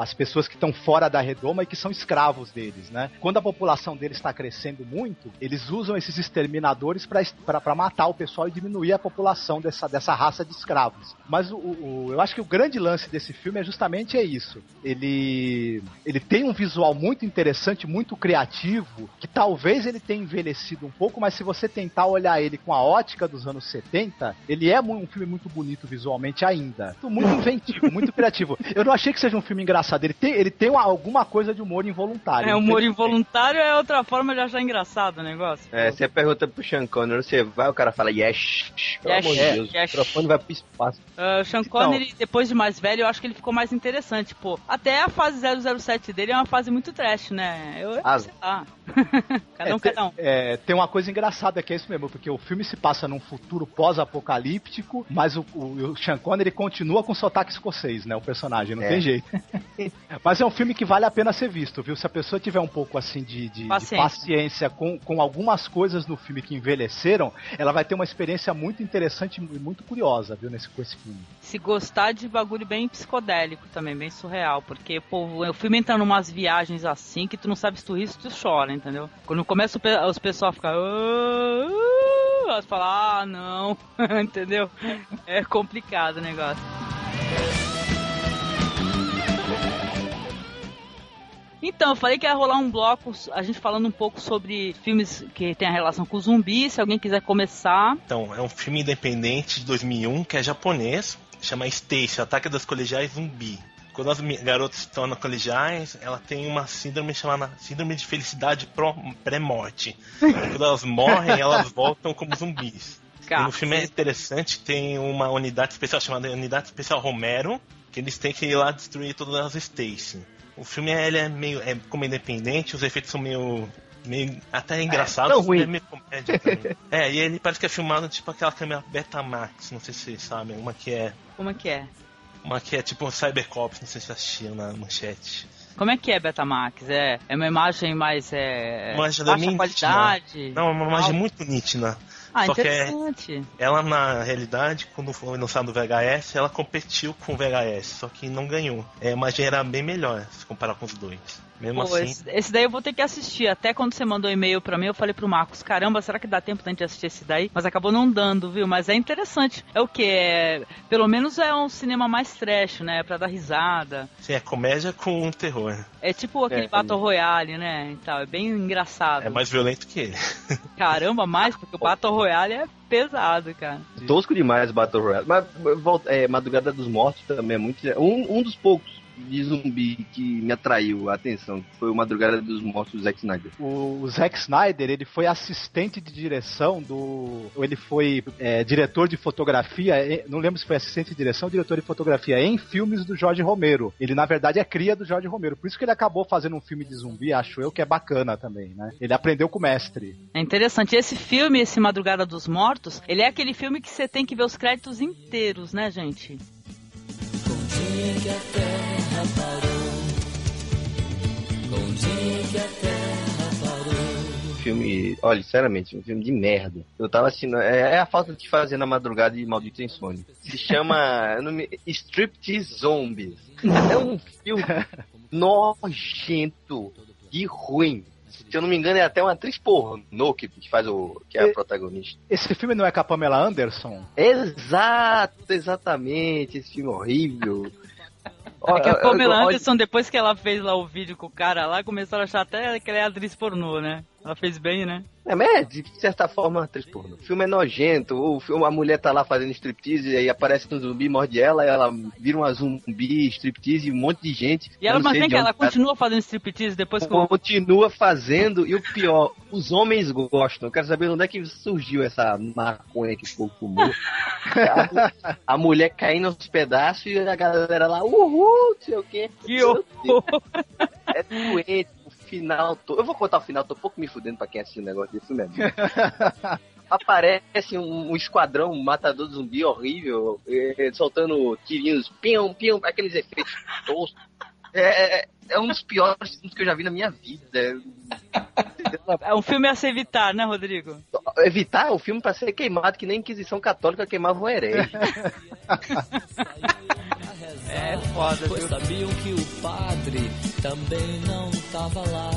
as pessoas que estão fora da redoma e que são escravos deles, né? Quando a população deles está crescendo muito, eles usam esses exterminadores para matar o pessoal e diminuir a população dessa, dessa raça de escravos. Mas o, o- eu acho que o grande lance desse filme é justamente é isso. Ele, ele tem um visual muito interessante, muito criativo, que talvez ele tenha envelhecido um pouco, mas se você tentar olhar ele com a ótica dos anos 70, ele é um filme muito bonito visualmente ainda. Muito inventivo, muito criativo. Eu não achei que seja um filme engraçado. Ele tem, ele tem uma- alguma coisa de humor involuntário. É, humor involuntário é outra forma de achar engraçado o negócio. É, você pergunta pro Sean Connery, você vai, o cara fala yes. Pelo Yes, amor de yes. o microfone vai pro espaço. O Sean Connery, depois de mais velho, eu acho que ele ficou mais interessante, pô. Até a fase 007 dele é uma fase muito trash, né? Eu, Ah. sei lá. [laughs] cada um, É, tem- cada um. é, tem uma coisa engraçada que é isso mesmo, porque o filme se passa num futuro pós-apocalíptico, mas o, o, o Sean Connery continua com sotaque escocês, né? O personagem, não É. tem jeito. [laughs] mas é um filme que vale a pena ser visto, viu? Se a pessoa tiver um pouco assim de, de- de Paciência. paciência com, com algumas coisas no filme que envelheceram, ela vai ter uma experiência muito interessante e muito curiosa, viu? Nesse, com esse filme. Se gostar de bagulho bem psicodélico também, bem surreal, porque, pô, o filme entra numas viagens assim que tu não sabe se tu ri tu chora, entendeu? Quando começa os pessoal ficar. "Ah, ah", elas falam, ah, não, [laughs] entendeu? É complicado o negócio. Então, eu falei que ia rolar um bloco, a gente falando um pouco sobre filmes que tem a relação com zumbi. Se alguém quiser começar. Então, é um filme independente de 2001 que é japonês, chama Stacy, Ataque das Colegiais Zumbi. Quando as garotas estão na colegiais, ela tem uma síndrome chamada Síndrome de Felicidade Pré-Morte. [laughs] Quando elas morrem, elas voltam como zumbis. E no filme é interessante, tem uma unidade especial chamada Unidade Especial Romero, que eles têm que ir lá destruir todas as Stacy. O filme ele é meio é como independente, os efeitos são meio meio até engraçados, tão ruim. é meio comédia também. [laughs] é, e ele parece que é filmado tipo aquela câmera Betamax, não sei se vocês sabem, uma que é Como é que é? uma que é tipo um Cybercops, não sei se vocês assistiram na manchete. Como é que é Betamax? É, é uma imagem mais é, Imagem baixa qualidade? Não, é uma imagem muito nítida. Ah, Só que é, interessante. ela na realidade, quando foi lançado o VHS, ela competiu com o VHS, só que não ganhou. É, a imagem era bem melhor se comparar com os dois. Mesmo Pô, assim, esse, esse daí eu vou ter que assistir. Até quando você mandou e-mail pra mim, eu falei pro Marcos, caramba, será que dá tempo da gente assistir esse daí? Mas acabou não dando, viu? Mas é interessante. É o que? É, pelo menos é um cinema mais trash, né? Pra dar risada. sim, é comédia com terror. É tipo aquele É, Battle Royale, né? E tal. É bem engraçado. É mais violento que ele. [laughs] Caramba, mais, porque o Battle Royale é pesado, cara. Tosco demais Battle Royale. Mas volta, é, Madrugada dos Mortos também é muito. Um, um dos poucos de zumbi que me atraiu a atenção foi o Madrugada dos Mortos do Zack Snyder. O, Zack Snyder, ele foi assistente de direção do. ou Ele foi é, diretor de fotografia, em- não lembro se foi assistente de direção ou diretor de fotografia em filmes do Jorge Romero. Ele, na verdade, é cria do Jorge Romero. Por isso que ele acabou fazendo um filme de zumbi, acho eu, que é bacana também, né? Ele aprendeu com o mestre. É interessante. Esse filme, esse Madrugada dos Mortos, ele é aquele filme que você tem que ver os créditos inteiros, né, gente? Dia que a terra parou, com o dia que a terra parou. filme, olha, sinceramente, um filme de merda. Eu tava assistindo, é, é a falta de fazer na madrugada de Maldito Insônia. Se chama [laughs] nome, Striptease Zombies. É um filme [laughs] nojento e ruim. Se eu não me engano, é até uma atriz pornô que, que faz o. que é a E- protagonista. Esse filme não é com a Pamela Anderson? Exato, exatamente, esse filme horrível. É que a Pamela Anderson, depois que ela fez lá o vídeo com o cara lá, começaram a achar até que ela é atriz pornô, né? Ela fez bem, né? É, mas é, de certa forma, atriz pornô. O filme é nojento, o filme, a mulher tá lá fazendo striptease e aí aparece um zumbi, morde ela, e ela vira uma zumbi, striptease um monte de gente. E ela, mas vem que ela tá- continua fazendo striptease depois que continua fazendo, e o pior, os homens gostam. Eu quero saber onde é que surgiu essa maconha que o povo fumou. [laughs] a, a mulher caindo aos pedaços e a galera lá, uhul, não sei o quê. Que horror! É doente, final todo. Eu vou contar o final, tô um pouco me fudendo pra quem assistiu o negócio desse mesmo. [laughs] Aparece um, um esquadrão um matador de zumbi horrível, eh, soltando tirinhos, pião, pião, aqueles efeitos toscos. É, é- é um dos piores filmes que eu já vi na minha vida. É um filme a se evitar, né, Rodrigo? Evitar o filme pra ser queimado, que nem a Inquisição Católica queimava o herege. [laughs] É foda, viu? sabiam que o padre também não tava lá.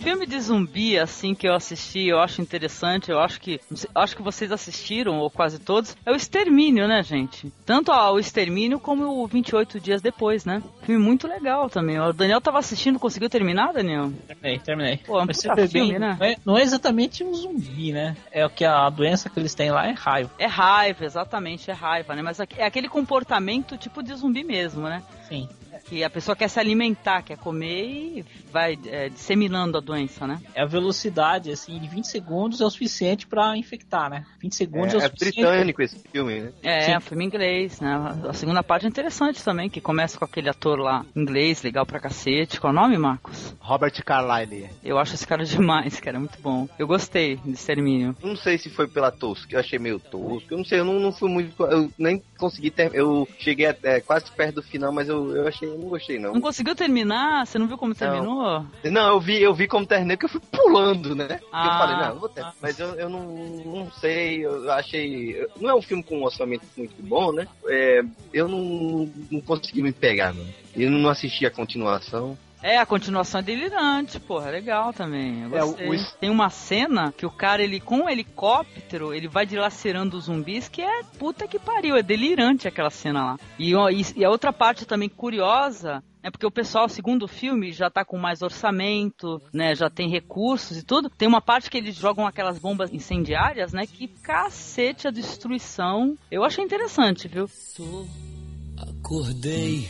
Filme de zumbi, assim, que eu assisti, eu acho interessante, eu acho que. eu Acho que vocês assistiram, ou quase todos, é o Extermínio, né, gente? Tanto ó, o Extermínio como o 28 Dias Depois, né? Filme muito legal também. O Daniel tava assistindo, conseguiu terminar, Daniel? Terminei, terminei. Pô, é um Mas puta filme, bem, né? não, é, não é exatamente um zumbi, né? É o que a doença que eles têm lá é raiva. É raiva, exatamente, é raiva, né? Mas é aquele comportamento tipo de zumbi mesmo, né? Sim. Que a pessoa quer se alimentar, quer comer e vai é, disseminando a doença, né? É a velocidade, assim, de 20 segundos é o suficiente pra infectar, né? 20 segundos é, É, o é suficiente. britânico esse filme, né? É, Sim. é um filme inglês, né? A segunda parte é interessante também, que começa com aquele ator lá, inglês, legal pra cacete. Qual é o nome, Marcos? Robert Carlyle. Eu acho esse cara [laughs] demais, cara, é muito bom. Eu gostei de Extermínio. Não sei se foi pela tosca, eu achei meio tosco. Eu não sei, eu não, não fui muito. Eu nem consegui ter. Eu cheguei até quase perto do final, mas eu, eu achei, eu não gostei não. Não conseguiu terminar? Você não viu como terminou? Não, eu vi, eu vi como terminei, porque eu fui pulando, né? Porque eu Ah, falei, não, eu vou ter. ah. Mas eu, eu não, não sei, eu achei. Não é um filme com um orçamento muito bom, né? É, eu não, não consegui me pegar, não. Eu não assisti a continuação. É, a continuação é delirante, porra, é legal também. Eu É, o- Tem uma cena que o cara, ele com um helicóptero, ele vai dilacerando os zumbis, que é puta que pariu, é delirante aquela cena lá. E, e- e a outra parte também curiosa é porque o pessoal, segundo o filme, já tá com mais orçamento, né? Já tem recursos e tudo. Tem uma parte que eles jogam aquelas bombas incendiárias, né? Que cacete a destruição. Eu achei interessante, viu? Tô, acordei.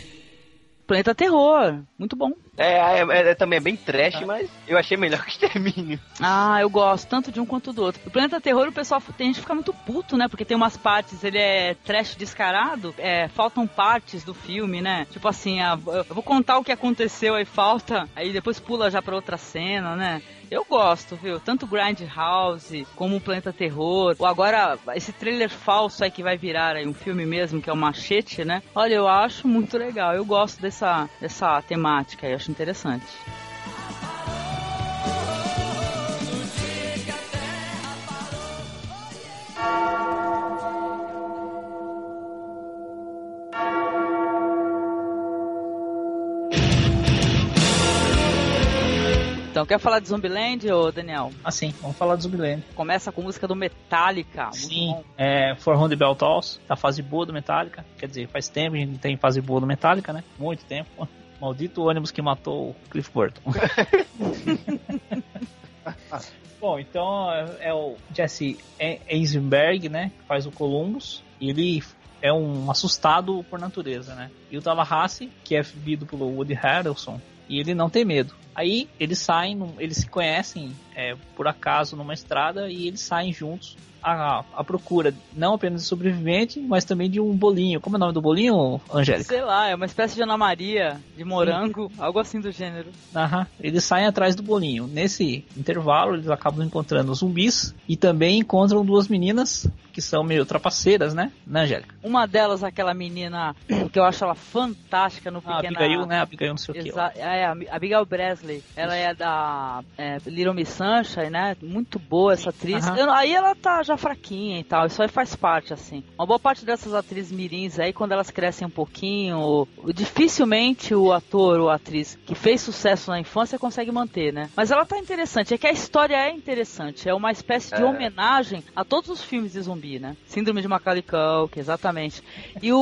Planeta Terror, muito bom. É, é, é- também é bem trash, mas eu achei melhor [laughs] que Extermínio. Ah, eu gosto tanto de um quanto do outro. O Planeta Terror, o pessoal tem gente que fica muito puto, né? Porque tem umas partes, ele é trash descarado, é, faltam partes do filme, né? Tipo assim, ah, eu vou contar o que aconteceu, aí falta, aí depois pula já pra outra cena, né? Eu gosto, viu? Tanto Grindhouse como o Planeta Terror. Ou agora, esse trailer falso aí que vai virar aí um filme mesmo, que é o Machete, né? Olha, eu acho muito legal. Eu gosto dessa, dessa temática aí, acho interessante. Então, quer falar de Zombieland, ô Daniel? Assim, vamos falar do Zumbiland. Começa com música do Metallica. Sim, é For the Bell Tolls, da fase boa do Metallica. Quer dizer, faz tempo que a gente tem fase boa do Metallica, né? Muito tempo. [laughs] Maldito ônibus que matou o Cliff Burton. [laughs] Bom, então é, é o Jesse Eisenberg, né? Que faz o Columbus. E ele é um assustado por natureza, né? E o Tallahassee, que é vivido pelo Woody Harrelson, e ele não tem medo. Aí eles saem, eles se conhecem é, por acaso numa estrada e eles saem juntos à, à procura não apenas de sobrevivente, mas também de um bolinho. Como é o nome do bolinho, Angélica? Sei lá, é uma espécie de Ana Maria, de morango, algo assim do gênero. Aham. Eles saem atrás do bolinho. Nesse intervalo, eles acabam encontrando zumbis e também encontram duas meninas que são meio trapaceiras, né? Né, Angélica? Uma delas, aquela menina [coughs] que eu acho ela fantástica no A Pequena... Abigail, né? Abigail não sei o que. É, a Abigail Ela é da é, Little Miss Sunshine, né? Muito boa essa atriz. Aham. Eu- aí ela tá já fraquinha e tal. Isso aí faz parte, assim. Uma boa parte dessas atrizes mirins aí, quando elas crescem um pouquinho, o- dificilmente o ator ou a atriz que fez sucesso na infância consegue manter, né? Mas ela tá interessante. É que a história é interessante. É uma espécie de É. homenagem a todos os filmes de zumbi, né? Síndrome de Macaulay Culkin, exatamente. E o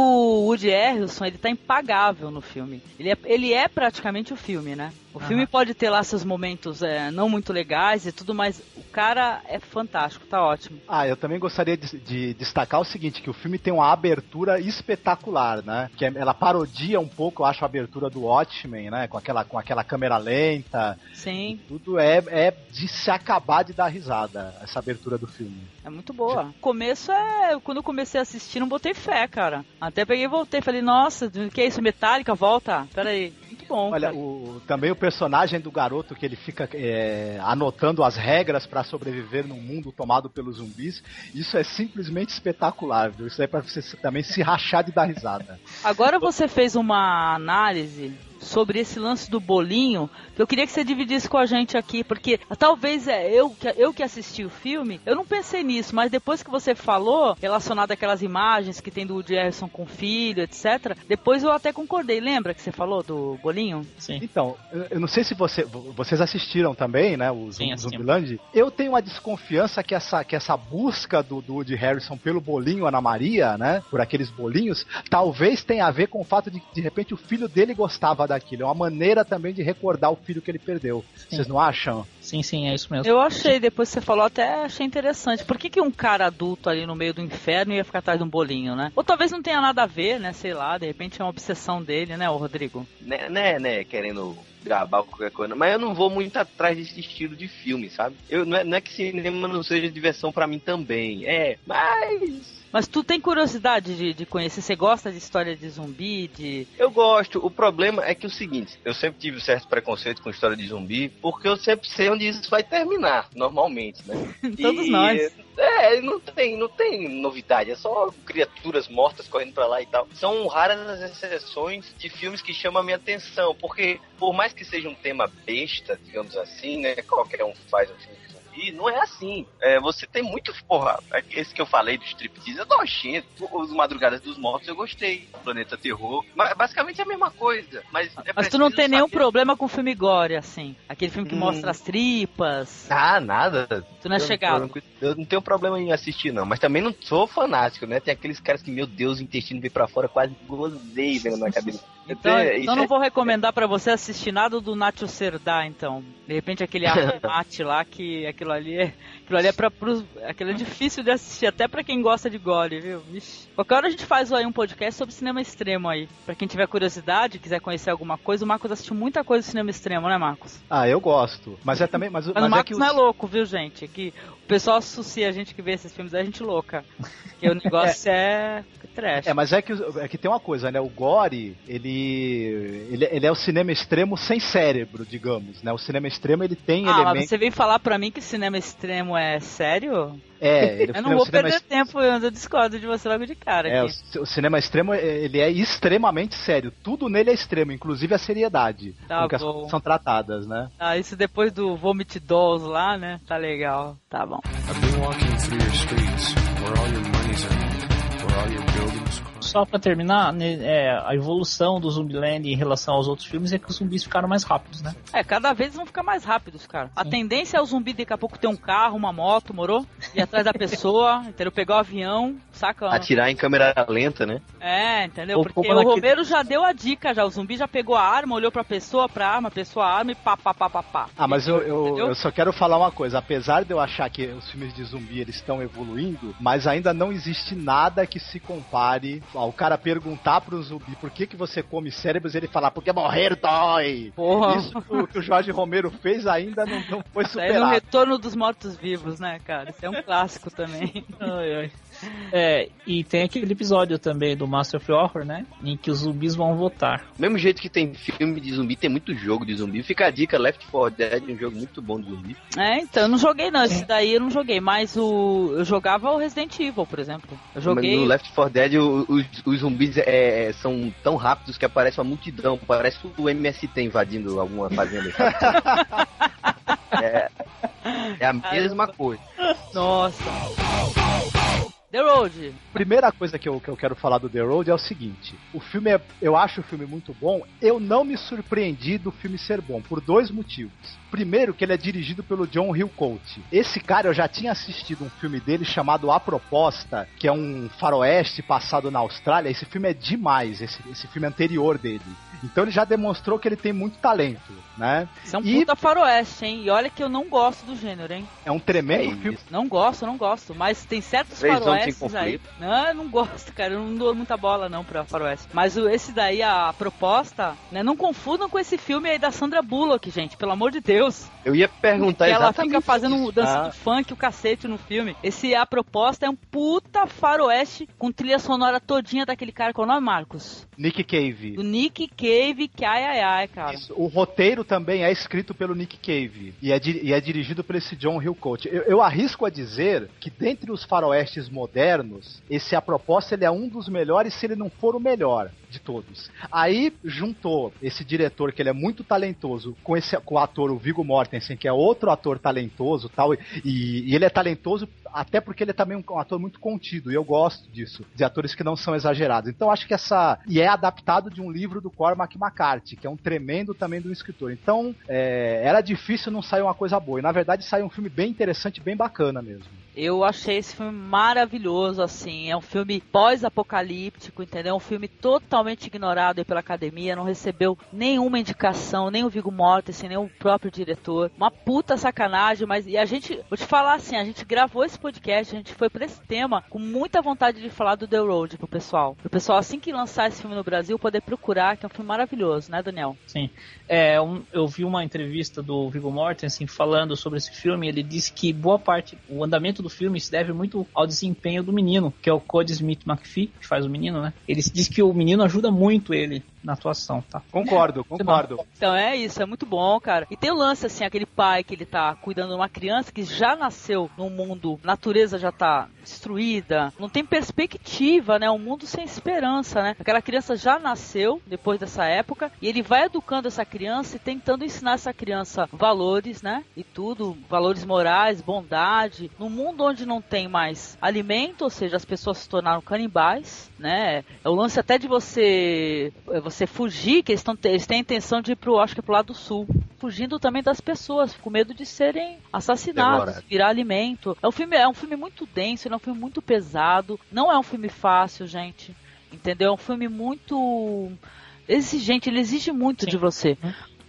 Woody Harrelson, ele tá impagável no filme. Ele é, ele é praticamente o filme, né? O filme pode ter lá seus momentos é, não muito legais e tudo, mas o cara é fantástico, tá ótimo. Ah, eu também gostaria de, de destacar o seguinte, que o filme tem uma abertura espetacular, né? Que é- ela parodia um pouco, eu acho, a abertura do Watchmen, né? Com aquela, com aquela câmera lenta. Sim, Tudo é, é de se acabar de dar risada, essa abertura do filme. é muito boa. O começo é. Quando eu comecei a assistir, não botei fé, cara. Até peguei e voltei. Falei, nossa, o que é isso? Metálica? Volta? Pera aí. Muito bom. Olha, o, também o personagem do garoto que ele fica é, anotando as regras pra sobreviver num mundo tomado pelos zumbis, isso é simplesmente espetacular, viu? Isso é pra você também se rachar de dar risada. Agora você fez uma análise sobre esse lance do bolinho, que eu queria que você dividisse com a gente aqui, porque talvez é eu que, eu que assisti o filme, eu não pensei nisso, mas depois que você falou, relacionado àquelas imagens que tem do Woody Harrison com o filho, etc., depois eu até concordei. Lembra que você falou do bolinho? Sim. Então, eu- não sei se você, vocês assistiram também, né, o Sim. Zumbiland. Eu tenho uma desconfiança que essa, que essa busca do, do Woody Harrison pelo bolinho Ana Maria, né, por aqueles bolinhos, talvez tenha a ver com o fato de que, de repente, o filho dele gostava daquilo. É uma maneira também de recordar o filho que ele perdeu. Vocês não acham? Sim, sim, é isso mesmo. Eu achei, depois que você falou, até achei interessante. Por que, que um cara adulto ali no meio do inferno ia ficar atrás de um bolinho, né? Ou talvez não tenha nada a ver, né? Sei lá, de repente é uma obsessão dele, né, ô Rodrigo? né, né, né, querendo gravar qualquer coisa, mas eu não vou muito atrás desse estilo de filme, sabe? Eu, não, é, não é que cinema não seja diversão pra mim também, é, mas Mas tu tem curiosidade de, de conhecer? Você gosta de história de zumbi, de. eu gosto. O problema é que é o seguinte, eu sempre tive certo preconceito com história de zumbi, porque eu sempre sei onde isso vai terminar, normalmente, né? [laughs] Todos E, nós. É, não tem, não tem novidade, é só criaturas mortas correndo pra lá e tal. São raras as exceções de filmes que chamam a minha atenção, porque por mais que seja um tema besta, digamos assim, né, qualquer um faz um filme zumbi, não é assim. É, você tem muito, porra, esse que eu falei do striptease, eu nojento. Os Madrugadas dos Mortos eu gostei, Planeta Terror, mas basicamente é a mesma coisa. Mas, é Mas tu não tem nenhum saber- problema com filme gore, assim. Aquele filme que Hum. mostra as tripas. Ah, nada. Tu não é Eu chegado. Eu não tenho problema em assistir, não. Mas também não sou fanático, né? Tem aqueles caras que, meu Deus, o intestino veio pra fora, quase gozei vendo na cabeça. Então, é- então não é- vou recomendar pra você assistir nada do Nacho Cerdá, então. De repente aquele [laughs] mate lá, que aquilo ali é. Aquilo ali é. Pros, aquilo é difícil de assistir, até pra quem gosta de gore, viu? Vixe. Qualquer hora a gente faz aí um podcast sobre cinema extremo aí. Pra quem tiver curiosidade, quiser conhecer alguma coisa, o Marcos assistiu muita coisa de cinema extremo, né, Marcos? Ah, eu gosto. Mas é também. Mas, Mas, mas o é Marcos que não é louco, viu, gente? É que o pessoal associa a gente que vê esses filmes, é gente louca. [laughs] Porque o negócio é. Trash. É, mas é que, é que tem uma coisa, né? O Gore, ele, ele, ele é o cinema extremo sem cérebro, digamos, né? O cinema extremo, ele tem Ah, elementos... você veio falar pra mim que cinema extremo é sério? É, [laughs] ele, Eu não vou perder tempo, eu discordo de você logo de cara. É, o, o cinema extremo, é- ele é extremamente sério. Tudo nele é extremo, inclusive a seriedade Tá com que as coisas são tratadas, né? Ah, isso depois do Vomit Dolls lá, né? Tá legal. Tá bom. I've been walking through your streets, where all your money's earned, where all your buildings Só pra terminar, né, é, a evolução do Zumbiland em relação aos outros filmes é que os zumbis ficaram mais rápidos, né? É, cada vez vão ficar mais rápidos, cara. A tendência é o zumbi daqui a pouco ter um carro, uma moto, morou? Ir atrás da pessoa, [laughs] entendeu? Pegar o avião, saca? Atirar em câmera lenta, né? É, entendeu? Porque o Romero já deu a dica já. O zumbi já pegou a arma, olhou pra pessoa, pra arma, a pessoa a arma e pá, pá, pá, pá, pá. Ah, mas eu, eu, eu só quero falar uma coisa. Apesar de eu achar que os filmes de zumbi eles estão evoluindo, mas ainda não existe nada que se compare o cara perguntar pro zumbi por que, que você come cérebros e ele falar, porque morrer dói. Porra. Isso que o, que o Jorge Romero fez ainda não, não foi Isso aí é no superado. Retorno dos Mortos-Vivos, né, cara? Isso é um clássico também. Ai, ai. É, e tem aquele episódio também do Master of Horror, né? Em que os zumbis vão votar. Mesmo jeito que tem filme de zumbi, tem muito jogo de zumbi. Fica a dica, Left 4 Dead é um jogo muito bom de zumbi. É, então, eu não joguei não, esse daí eu não joguei, mas o eu jogava o Resident Evil, por exemplo. Eu joguei... Mas no Left 4 Dead o- os, os zumbis é, são tão rápidos que aparece uma multidão. Parece o MST invadindo alguma fazenda. [laughs] é, é a mesma coisa. Nossa. The Road. Primeira coisa que eu, que eu quero falar do The Road é o seguinte: o filme é. Eu acho o filme muito bom. Eu não me surpreendi do filme ser bom, por dois motivos. Primeiro, que ele é dirigido pelo John Hillcoat. Esse cara, eu já tinha assistido um filme dele chamado A Proposta, que é um faroeste passado na Austrália. Esse filme é demais, esse, esse filme anterior dele. Então ele já demonstrou que ele tem muito talento, né? Isso é um E puta faroeste, hein? E olha que eu não gosto do gênero, hein? é um tremendo filme. Não gosto, não gosto. Mas tem certos em faroestes aí. Não, eu não gosto, cara. Eu não dou muita bola não pra faroeste. Mas o- esse daí, a proposta, né? Não confundam com esse filme aí da Sandra Bullock, gente. Pelo amor de Deus. Eu ia perguntar ela exatamente fica fazendo um isso. dança Ah. de funk, o cacete no filme. Esse A Proposta é um puta faroeste com trilha sonora todinha daquele cara. Qual é o nome, Marcos? Nick Cave. Do Nick Cave, que ai ai ai, cara. O roteiro também é escrito pelo Nick Cave e é, di- e é dirigido por esse John Hillcoat. Eu, eu arrisco a dizer que dentre os faroestes modernos, esse a proposta ele é um dos melhores, se ele não for o melhor de todos. Aí juntou esse diretor que ele é muito talentoso com esse com o ator o Viggo Mortensen, que é outro ator talentoso, tal, e, e ele é talentoso até porque ele é também um ator muito contido, e eu gosto disso, de atores que não são exagerados. Então acho que essa. E é adaptado de um livro do Cormac McCarthy, que é um tremendo também do escritor. Então é, era difícil não sair uma coisa boa. E na verdade saiu um filme bem interessante, bem bacana mesmo. Eu achei esse filme maravilhoso, assim. É um filme pós-apocalíptico, entendeu? Um filme totalmente ignorado pela academia. Não recebeu nenhuma indicação, nem o Viggo Mortensen, nem o próprio diretor. Uma puta sacanagem, mas. E a gente. Vou te falar assim: a gente gravou esse podcast, a gente foi pra esse tema com muita vontade de falar do The Road pro pessoal. Pro pessoal, assim que lançar esse filme no Brasil, poder procurar, que é um filme maravilhoso, né, Daniel? Sim. É, um- eu vi uma entrevista do Viggo Mortensen falando sobre esse filme. Ele disse que boa parte, o andamento do filme se deve muito ao desempenho do menino, que é o Cody Smith McPhee, que faz o menino, né? Ele diz que o menino ajuda muito ele na atuação, tá? Concordo, concordo. Então é isso, é muito bom, cara. E tem o lance, assim, aquele pai que ele tá cuidando de uma criança que já nasceu num mundo, natureza já tá destruída, não tem perspectiva, né? Um mundo sem esperança, né? Aquela criança já nasceu depois dessa época e ele vai educando essa criança e tentando ensinar essa criança valores, né? E tudo, valores morais, bondade, num mundo onde não tem mais alimento, ou seja, as pessoas se tornaram canibais, né? É o lance até de você é você fugir, que eles, tão, eles têm a intenção de ir pro, acho que é pro lado sul. Fugindo também das pessoas, com medo de serem assassinados, Devorado. virar alimento. É um filme, é um filme muito denso, é um filme muito pesado. Não é um filme fácil, gente. Entendeu? É um filme muito exigente, ele exige muito de você.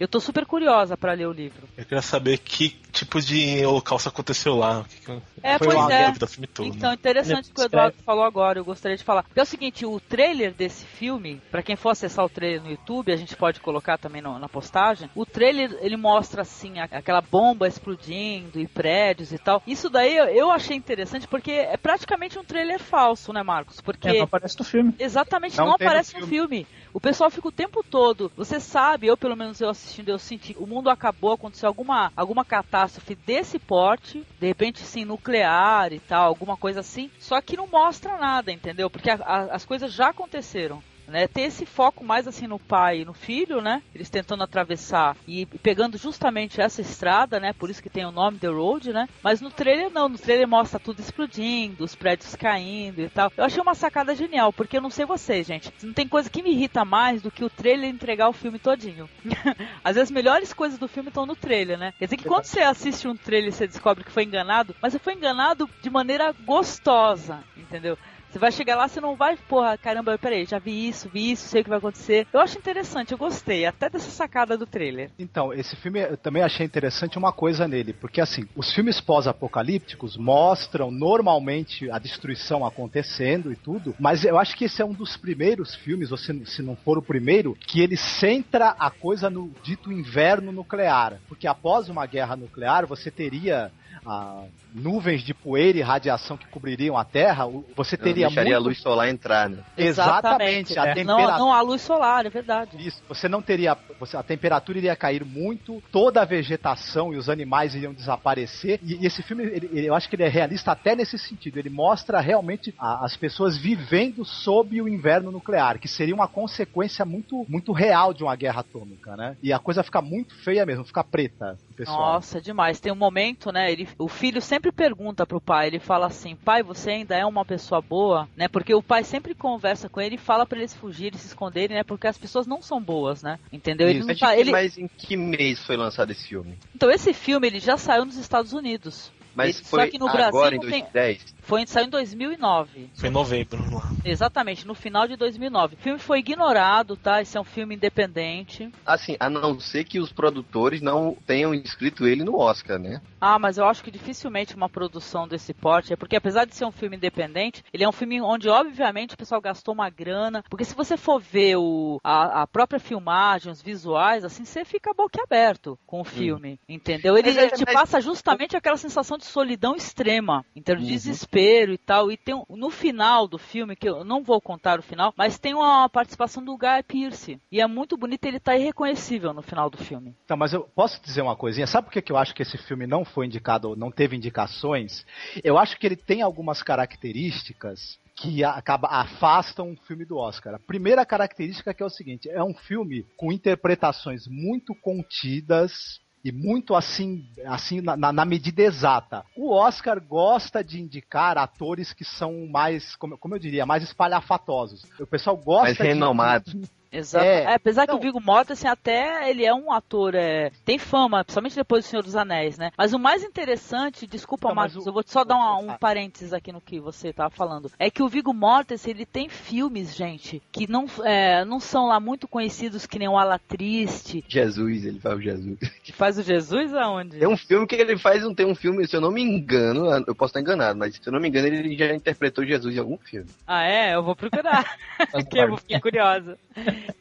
Eu tô super curiosa pra ler o livro. Eu queria saber que tipo de holocausto aconteceu lá. o que que- É, Foi pois é. do filme todo. Então, né? interessante o que o Eduardo falou agora, eu gostaria de falar. Porque é o seguinte, o trailer desse filme, pra quem for acessar o trailer no YouTube, a gente pode colocar também no- na postagem, o trailer, ele mostra, assim, aquela bomba explodindo e prédios e tal. Isso daí eu, achei interessante, porque é praticamente um trailer falso, né, Marcos? Porque... É, não aparece no filme. Exatamente, Não não, no aparece no filme. O pessoal fica o tempo todo. Você sabe, eu pelo menos eu assistindo, eu senti o mundo acabou, aconteceu alguma, alguma catástrofe desse porte, de repente sim, nuclear e tal, alguma coisa assim. Só que não mostra nada, entendeu? Porque a- a- as coisas já aconteceram. Né, ter esse foco mais assim no pai e no filho, né? Eles tentando atravessar e pegando justamente essa estrada, né? Por isso que tem o nome The Road, né? Mas no trailer não, no trailer mostra tudo explodindo, os prédios caindo e tal. Eu achei uma sacada genial, porque eu não sei vocês, gente. Não tem coisa que me irrita mais do que o trailer entregar o filme todinho. [laughs] Às vezes as melhores coisas do filme estão no trailer, né? Quer dizer que quando você assiste um trailer você descobre que foi enganado, mas você foi enganado de maneira gostosa, entendeu? Você vai chegar lá, você não vai, porra, caramba, peraí, já vi isso, vi isso, sei o que vai acontecer. Eu acho interessante, eu gostei, até dessa sacada do trailer. Então, esse filme eu também achei interessante uma coisa nele, porque assim, os filmes pós-apocalípticos mostram normalmente a destruição acontecendo e tudo, mas eu acho que esse é um dos primeiros filmes, ou se, se não for o primeiro, que ele centra a coisa no dito inverno nuclear. Porque após uma guerra nuclear, você teria ah, nuvens de poeira e radiação que cobririam a Terra, você Não teria deixaria muito... a luz solar entrar, né? Exatamente, a é. temperatura... Não, não a luz solar, é verdade. Isso, você não teria. Você, a temperatura iria cair muito, toda a vegetação e os animais iriam desaparecer. E, e esse filme, ele- eu acho que ele é realista até nesse sentido. Ele mostra realmente a- as pessoas vivendo sob o inverno nuclear, que seria uma consequência muito, muito real de uma guerra atômica, né? E a coisa fica muito feia mesmo, fica preta, pessoal. Nossa, demais. Tem um momento, né? Ele, o filho sempre pergunta pro pai, ele fala assim, pai, você ainda é uma pessoa boa, né? Porque o pai sempre conversa com ele e fala pra eles fugirem, se esconderem, né? Porque as pessoas não são boas, né? Entendeu? Ele Isso. não Mas, tá, ele... mas em que mês foi lançado esse filme? Então esse filme ele já saiu nos Estados Unidos. Mas Ele- foi só que no agora, Brasil em não tem. 2010? Foi saiu em 2009. Foi em novembro lá. Exatamente, no final de 2009. O filme foi ignorado, tá? Esse é um filme independente. Assim, a não ser que os produtores não tenham inscrito ele no Oscar, né? Ah, mas eu acho que dificilmente uma produção desse porte, é porque apesar de ser um filme independente, ele é um filme onde obviamente o pessoal gastou uma grana, porque se você for ver o, a, a própria filmagem, os visuais, assim, você fica boquiaberto com o filme, entendeu? Ele, Mas é- ele te mas- passa justamente aquela sensação de solidão extrema, em termos de Uhum. desespero e tal, e tem no final do filme, que eu não vou contar o final, mas tem uma participação do Guy Pearce, e é muito bonito, ele tá irreconhecível no final do filme. Então, mas eu posso dizer uma coisinha? Sabe por que que eu acho que esse filme não foi indicado, ou não teve indicações? Eu acho que ele tem algumas características que acaba, afastam o filme do Oscar. A primeira característica que é o seguinte: é um filme com interpretações muito contidas. E muito assim, assim na, na- medida exata. O Oscar gosta de indicar atores que são mais, como, como eu diria, mais espalhafatosos. O pessoal gosta Mais de- renomados. [laughs] Exato. É. É, apesar que o Viggo Mortensen até ele é um ator, é, tem fama, principalmente depois do Senhor dos Anéis, né? Mas o mais interessante, desculpa, Então, mas Marcos, o- eu vou só dar uma- um Ah. parênteses aqui no que você tava falando. É que o Viggo Mortensen, ele tem filmes, gente, que não, é, não são lá muito conhecidos que nem o Ala Triste, Jesus, ele faz o Jesus. que faz o Jesus aonde? Tem um filme que ele faz, tem um filme, se eu não me engano, eu posso estar enganado, mas se eu não me engano, ele já interpretou Jesus em algum filme. Ah, é? Eu vou procurar. Porque [laughs] eu fiquei curiosa.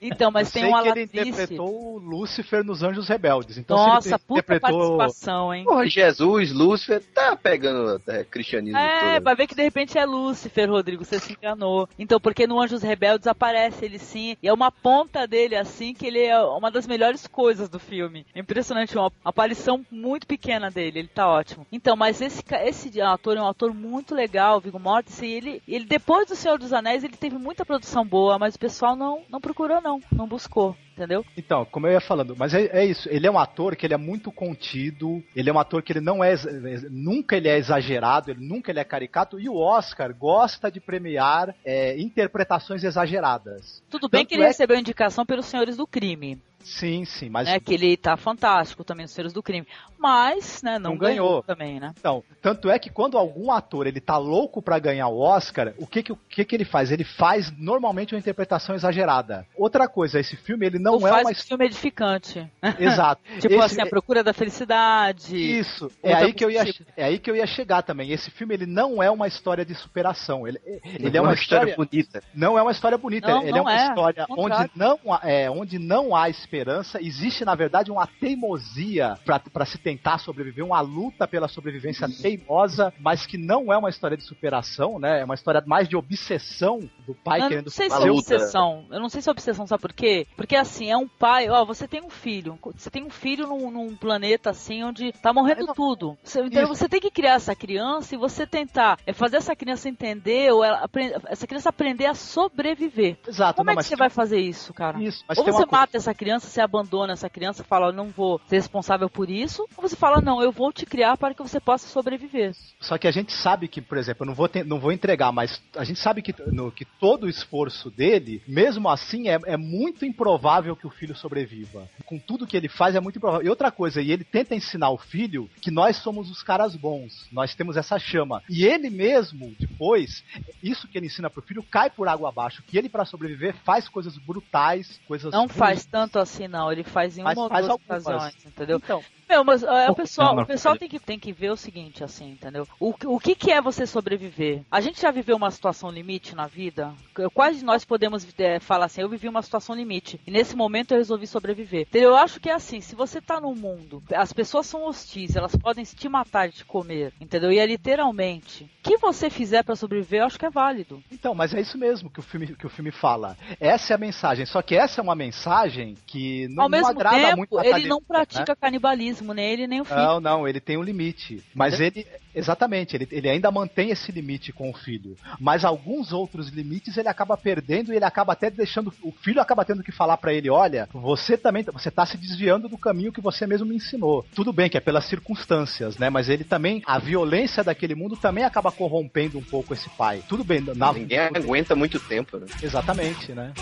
Então, mas Eu tem sei um que ele interpretou o Lúcifer nos Anjos Rebeldes. Então, Nossa, se ele puta interpretou participação, hein? Porra, Jesus, Lúcifer, tá pegando é, cristianismo É, todo. vai ver que de repente é Lúcifer, Rodrigo, você se enganou. Então, porque no Anjos Rebeldes aparece ele sim, e é uma ponta dele assim, que ele é uma das melhores coisas do filme. É impressionante, uma aparição muito pequena dele, ele tá ótimo. Então, mas esse, esse ator é um ator muito legal, o Viggo Mortensen, e ele, ele depois do Senhor dos Anéis, ele teve muita produção boa, mas o pessoal não, não procurou não, não buscou. Entendeu? Então, como eu ia falando, mas é, é isso. Ele é um ator que ele é muito contido. Ele é um ator que ele não é, ex- nunca ele é exagerado. Ele nunca ele é caricato. E o Oscar gosta de premiar é, interpretações exageradas. Tudo bem Tanto que ele é- recebeu indicação pelos Senhores do Crime. Sim, sim, mas né, que ele tá fantástico também nos Senhores do Crime. Mas, né, não, Não ganhou. ganhou. também, né? Então, tanto é que quando algum ator ele tá louco pra ganhar o Oscar, o que que, o que que ele faz? Ele faz normalmente uma interpretação exagerada. Outra coisa, esse filme ele não Ou é faz uma um filme edificante. [laughs] Exato. tipo Esse- assim, a procura da felicidade. Isso, é aí, que eu ia, tipo. é aí que eu ia chegar também. Esse filme ele não é uma história de superação. Ele, ele é Uma uma história história. bonita. Não é uma história bonita. Não, ele não é uma é. história onde não, há- é, onde não há esperança. Existe, na verdade, uma teimosia para se tentar sobreviver, uma luta pela sobrevivência teimosa, mas que não é uma história de superação, né? É uma história mais de obsessão do pai Eu não querendo sei se é obsessão. Eu não sei se é obsessão, sabe por quê? Porque assim, é um pai, ó, você tem um filho. Você tem um filho num, num planeta assim onde tá morrendo tudo. Você, então Isso. você tem que criar essa criança e você tentar é, fazer essa criança entender ou ela, essa criança aprender a sobreviver. Exato, Como não, é que você vai fazer isso, cara? Isso, mas ou você uma coisa- mata essa criança criança, você abandona essa criança, fala, eu não vou ser responsável por isso, ou você fala, não, eu vou te criar para que você possa sobreviver. Só que a gente sabe que, por exemplo, eu não vou, te- não vou entregar, mas a gente sabe que, no- que todo o esforço dele, mesmo assim, é, é muito improvável que o filho sobreviva. Com tudo que ele faz, é muito improvável. E outra coisa, e ele tenta ensinar o filho que nós somos os caras bons, nós temos essa chama. E ele mesmo, depois, isso que ele ensina pro filho cai por água abaixo, que ele, para sobreviver, faz coisas brutais, coisas Não ruins. faz tanto assim, não. Ele faz em Mas uma ou faz duas algumas. ocasiões, entendeu? Então, Meu, mas é, o pessoal, o pessoal tem, que, tem que ver o seguinte, assim, entendeu? O, que- o que, que é você sobreviver? A gente já viveu uma situação limite na vida? Quais de nós podemos é, falar assim, eu vivi uma situação limite e nesse momento eu resolvi sobreviver? Entendeu? Eu acho que é assim, se você tá num mundo, as pessoas são hostis, elas podem te matar e te comer, entendeu? E é literalmente, o que você fizer pra sobreviver, eu acho que é válido. Então, mas é isso mesmo que o filme, que o filme fala. Essa é a mensagem. Só que essa é uma mensagem que não, Ao não mesmo agrada tempo, muito a ele não pratica né? canibalismo, nem ele nem o filho. Não, não, ele tem um limite. Mas ele, exatamente, ele, ele ainda mantém esse limite com o filho. Mas alguns outros limites ele acaba perdendo e ele acaba até deixando. O filho acaba tendo que falar pra ele: olha, você também. Você tá se desviando do caminho que você mesmo me ensinou. Tudo bem que é pelas circunstâncias, né? Mas ele também. A violência daquele mundo também acaba corrompendo um pouco esse pai. Tudo bem, na, Ninguém aguenta muito tempo, né? Exatamente, né?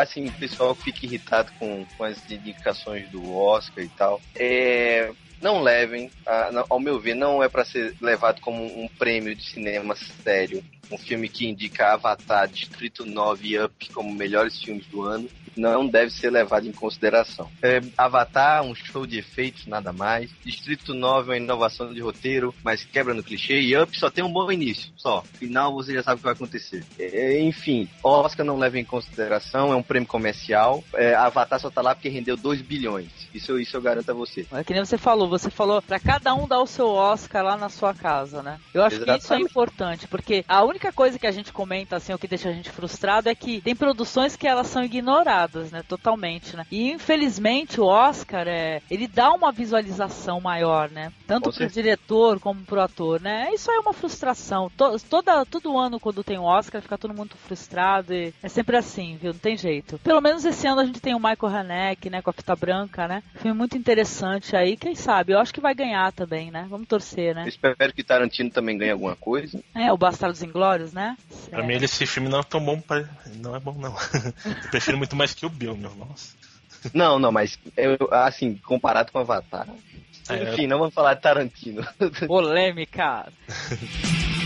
Assim, o pessoal fica irritado com, com as indicações do Oscar e tal. É, não levem, não- ao meu ver, não é para ser levado como um prêmio de cinema sério. Um filme que indica Avatar, Distrito 9 e Up como melhores filmes do ano. Não deve ser levado em consideração. É, Avatar, um show de efeitos, nada mais. Distrito 9 é uma inovação de roteiro, mas quebra no clichê. E Up só tem um bom início, só. Final você já sabe o que vai acontecer. É, enfim, Oscar não leva em consideração, é um prêmio comercial. É, Avatar só tá lá porque rendeu 2 bilhões. Isso, isso eu garanto a você. É que nem você falou, você falou pra cada um dar o seu Oscar lá na sua casa, né? Eu acho que isso é Exatamente. importante, porque a única coisa que a gente comenta, assim, o que deixa a gente frustrado é que tem produções que elas são ignoradas, né? Totalmente, né? E infelizmente o Oscar, é, ele dá uma visualização maior, né? Tanto pro certeza. diretor como pro ator, né? Isso aí é uma frustração. To- toda, todo ano, quando tem o Oscar, fica todo mundo frustrado e é sempre assim, viu? Não tem jeito. Pelo menos esse ano a gente tem o Michael Haneke, né? Com a fita branca, né? Filme muito interessante aí, quem sabe? Eu acho que vai ganhar também, né? Vamos torcer, né? Eu espero que Tarantino também ganhe alguma coisa. É, o Bastardos Inglórios, né? Pra mim, esse filme não é tão bom. Pra... Não é bom, não. [laughs] Eu prefiro muito mais que o Bill, meu. Nossa. Não, não, mas eu, assim, comparado com Avatar. É, Enfim, não vamos falar de Tarantino. Polêmica. [laughs]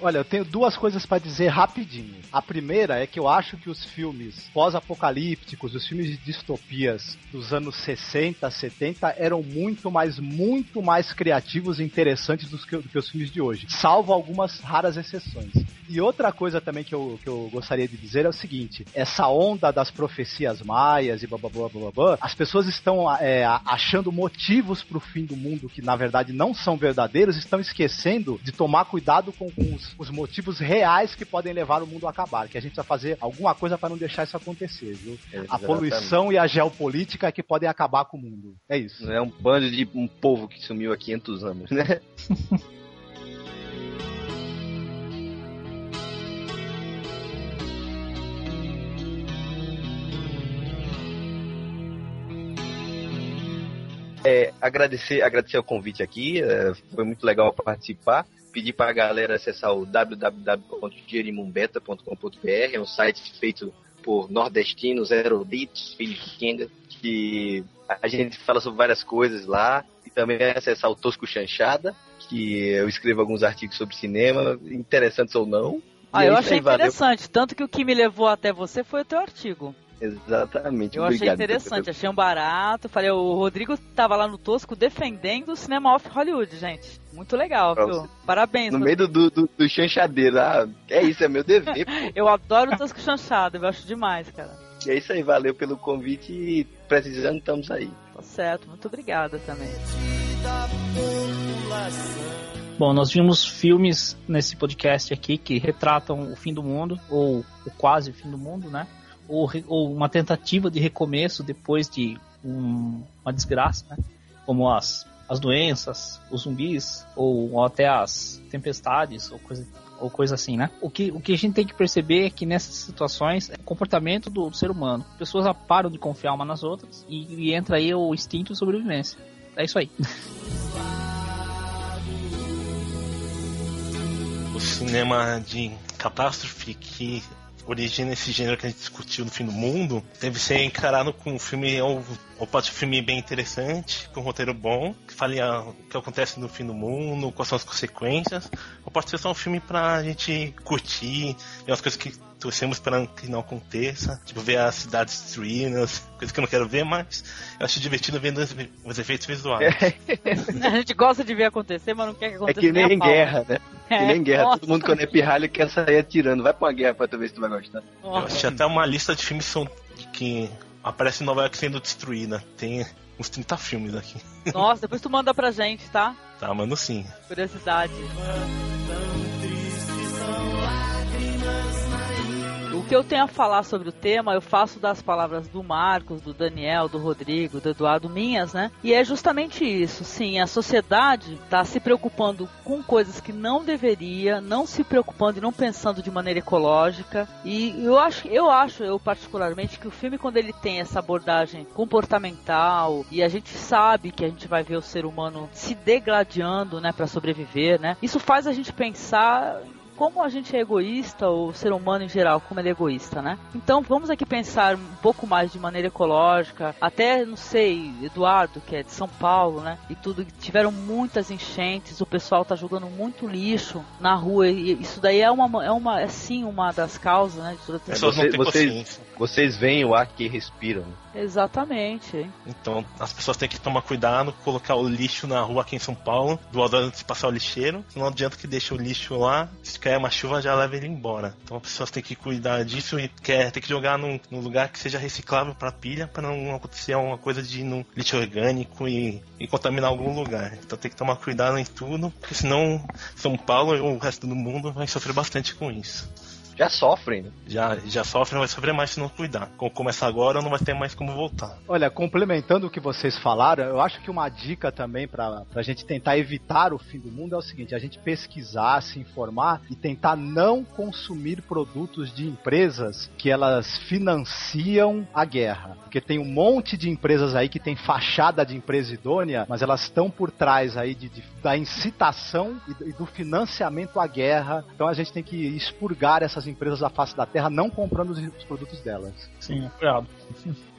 Olha, eu tenho duas coisas pra dizer rapidinho. A primeira é que eu acho que os filmes pós-apocalípticos, os filmes de distopias dos anos 60, 70 eram muito mais, muito mais criativos e interessantes do que, do que os filmes de hoje, salvo algumas raras exceções. E outra coisa também que eu, que eu gostaria de dizer é o seguinte: essa onda das profecias maias e blá blá blá blá blá, as pessoas estão é, achando motivos pro fim do mundo que na verdade não são verdadeiros, estão esquecendo de tomar cuidado com, com os, os motivos reais que podem levar o mundo a acabar. Que a gente vai fazer alguma coisa para não deixar isso acontecer, viu? A Exatamente. poluição e a geopolítica que podem acabar com o mundo. É isso. É um bando de um povo que sumiu há 500 anos, né? [laughs] É, agradecer, agradecer o convite aqui, é, foi muito legal participar. Pedir para a galera acessar o www.jerimumbeta.com.br, é um site feito por nordestinos, eruditos, filhos de Kenga, que a gente fala sobre várias coisas lá. E também acessar o Tosco Chanchada, que eu escrevo alguns artigos sobre cinema, interessantes ou não. Ah, é eu isso achei interessante. Tanto que o que me levou até você foi o teu artigo. Exatamente. Eu achei obrigado. interessante, achei um barato. Falei, o Rodrigo tava lá no Tosco defendendo o cinema off Hollywood, gente. Muito legal, viu? Parabéns, No Rodrigo. meio do, do, do chanchadeiro. Ah, é isso, é meu dever. pô. [laughs] Eu adoro o Tosco chanchado, eu acho demais, cara. E é isso aí, valeu pelo convite e precisando estamos aí. Tá certo, muito obrigada também. Bom, nós vimos filmes nesse podcast aqui que retratam o fim do mundo, ou o quase fim do mundo, né? Ou, ou uma tentativa de recomeço depois de um- uma desgraça, né? Como as, as doenças, os zumbis, ou, ou até as tempestades, ou coisa, ou coisa assim, né? O que, o que a gente tem que perceber é que nessas situações é o comportamento do, ser humano. Pessoas param de confiar uma nas outras e, e entra aí o instinto de sobrevivência. É isso aí. [laughs] o cinema de catástrofe que origina esse gênero que a gente discutiu no fim do mundo deve ser encarado com um filme ou, pode ser um filme bem interessante com um roteiro bom que fale a- o que acontece no fim do mundo quais são as consequências ou pode ser só um filme pra gente curtir ver as coisas que torcemos para que não aconteça tipo ver as cidades destruídas coisas que eu não quero ver mas eu acho divertido vendo os, os efeitos visuais A gente gosta de ver acontecer, mas não quer que É aconteça. que nem guerra, né? É, que nem em guerra. nossa. Todo mundo quando é pirralho quer sair atirando. Vai pra uma guerra pra tu ver se tu vai gostar. Eu achei até uma lista de filmes são, que aparece Nova York sendo destruída. Tem uns 30 filmes aqui. Nossa, depois tu manda pra gente, tá? Tá, mano, sim. Curiosidade. Que eu tenho a falar sobre o tema, eu faço das palavras do Marcos, do Daniel, do Rodrigo, do Eduardo minhas, né? E é justamente isso. Sim, a sociedade está se preocupando com coisas que não deveria, não se preocupando e não pensando de maneira ecológica. E eu acho, eu acho, eu particularmente, que o filme quando ele tem essa abordagem comportamental e a gente sabe que a gente vai ver o ser humano se degradando, né, para sobreviver, né? Isso faz a gente pensar como a gente é egoísta, o ser humano em geral, como ele é egoísta, né? Então vamos aqui pensar um pouco mais de maneira ecológica. Até, não sei, Eduardo, que é de São Paulo, né? E tudo, tiveram muitas enchentes, o pessoal tá jogando muito lixo na rua. E isso daí é uma, é uma, é sim uma das causas, né? De toda É, vocês, consciência. vocês veem o ar que respiram. Exatamente. Então as pessoas têm que tomar cuidado, colocar o lixo na rua aqui em São Paulo, duas horas antes de passar o lixeiro. Não adianta que deixe o lixo lá, se cair uma chuva já leva ele embora. Então as pessoas têm que cuidar disso e quer, tem que jogar num, num lugar que seja reciclável para pilha, para não acontecer alguma coisa de num lixo orgânico e, e contaminar algum lugar. Então tem que tomar cuidado em tudo, porque senão São Paulo e o resto do mundo vai sofrer bastante com isso. Já sofrem, né? Já, já sofre, vai sofrer mais se não cuidar. Como começa agora, não vai ter mais como voltar. Olha, complementando o que vocês falaram, eu acho que uma dica também pra pra gente tentar evitar o fim do mundo é o seguinte: a gente pesquisar, se informar e tentar não consumir produtos de empresas que elas financiam a guerra. Porque tem um monte de empresas aí que tem fachada de empresa idônea, mas elas estão por trás aí de, de- da incitação e do- e do financiamento à guerra. Então a gente tem que expurgar essas empresas da face da terra, não comprando os, os produtos delas. Sim, cuidado.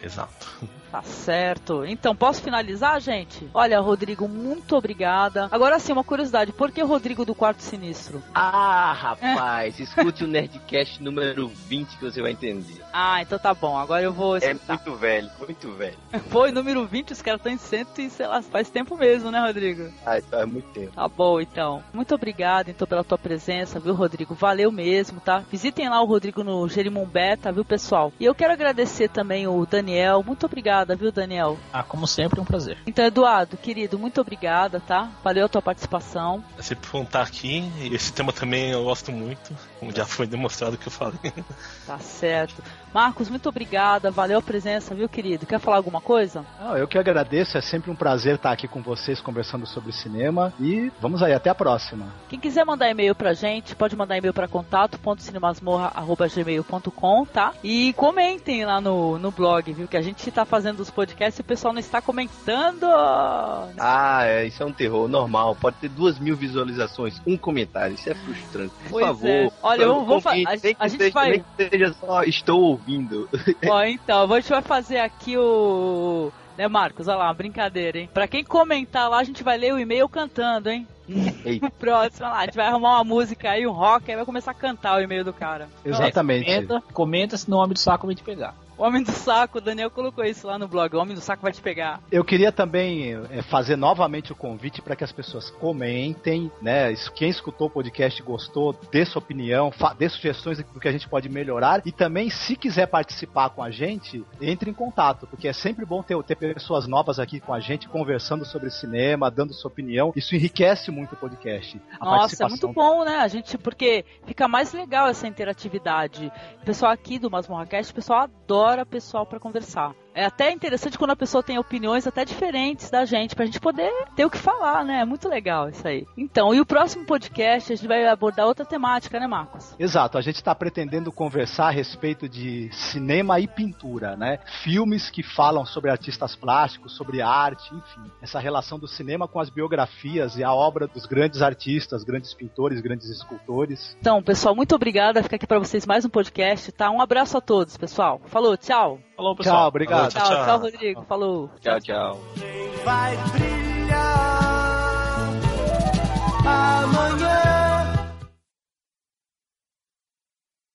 Exato. Tá certo. Então, posso finalizar, gente? Olha, Rodrigo, muito obrigada. Agora sim, uma curiosidade. Por que o Rodrigo do Quarto Sinistro? Ah, rapaz, escute o Nerdcast número 20 que você vai entender. Ah, então tá bom. Agora eu vou É escutar. muito velho, muito velho. [laughs] Foi número 20, os caras estão em cento e sei lá, faz tempo mesmo, né, Rodrigo? Ah, faz muito tempo. Tá bom, então. Muito obrigado, então, pela tua presença, viu, Rodrigo? Valeu mesmo, tá? Visitem lá o Rodrigo no Jerimum Beta, viu, pessoal? E eu quero agradecer também o Daniel. Muito obrigada, viu, Daniel? Ah, como sempre, é um prazer. Então, Eduardo, querido, muito obrigada, tá? Valeu a tua participação. É sempre bom estar aqui. E esse tema também eu gosto muito, como já foi demonstrado que eu falei. Tá certo. Marcos, muito obrigada. Valeu a presença, viu, querido? Quer falar alguma coisa? Não, eu que agradeço, é sempre um prazer estar aqui com vocês conversando sobre cinema e vamos aí, até a próxima. Quem quiser mandar e-mail pra gente, pode mandar e-mail pra contato.cinemasmorra.gmail.com, tá? E comentem lá no, no blog, viu? Que a gente tá fazendo os podcasts e o pessoal não está comentando. Ah, é, isso é um terror normal. Pode ter duas mil visualizações, um comentário. Isso é frustrante. Por Pois favor. é. Olha, eu vou fa- comente, a- a gente seja- vai- nem que seja só estou ouvindo. Ó, então, a gente vai fazer aqui o. Né, Marcos? Olha lá, uma brincadeira, hein? Pra quem comentar lá, a gente vai ler o e-mail cantando, hein? Eita. [laughs] Próximo, olha lá, a gente vai arrumar uma música aí, um rock, aí vai começar a cantar o e-mail do cara. Exatamente. Comenta, comenta, se não homem do saco vai te pegar. O Homem do Saco, o Daniel colocou isso lá no blog. O Homem do Saco vai te pegar. Eu queria também é, fazer novamente o convite para que as pessoas comentem, né? Quem escutou o podcast gostou, dê sua opinião, dê sugestões do que a gente pode melhorar e também, se quiser participar com a gente, entre em contato, porque é sempre bom ter, ter pessoas novas aqui com a gente, conversando sobre cinema, dando sua opinião. Isso enriquece muito o podcast. A Nossa, é muito bom, né? A gente, porque fica mais legal essa interatividade. O pessoal aqui do Masmorracast, o pessoal adora pessoal pra conversar. É até interessante quando a pessoa tem opiniões até diferentes da gente, pra gente poder ter o que falar, né? É muito legal isso aí. Então, e o próximo podcast a gente vai abordar outra temática, né, Marcos? Exato, a gente está pretendendo conversar a respeito de cinema e pintura, né? Filmes que falam sobre artistas plásticos, sobre arte, enfim, essa relação do cinema com as biografias e a obra dos grandes artistas, grandes pintores, grandes escultores. Então, pessoal, muito obrigada. Fica aqui pra vocês mais um podcast, tá? Um abraço a todos, pessoal. Falou, tchau. Falou, pessoal. Tchau, obrigado. Tchau, tchau, tchau, Rodrigo. Falou. Tchau, tchau. Vai brilhar amanhã.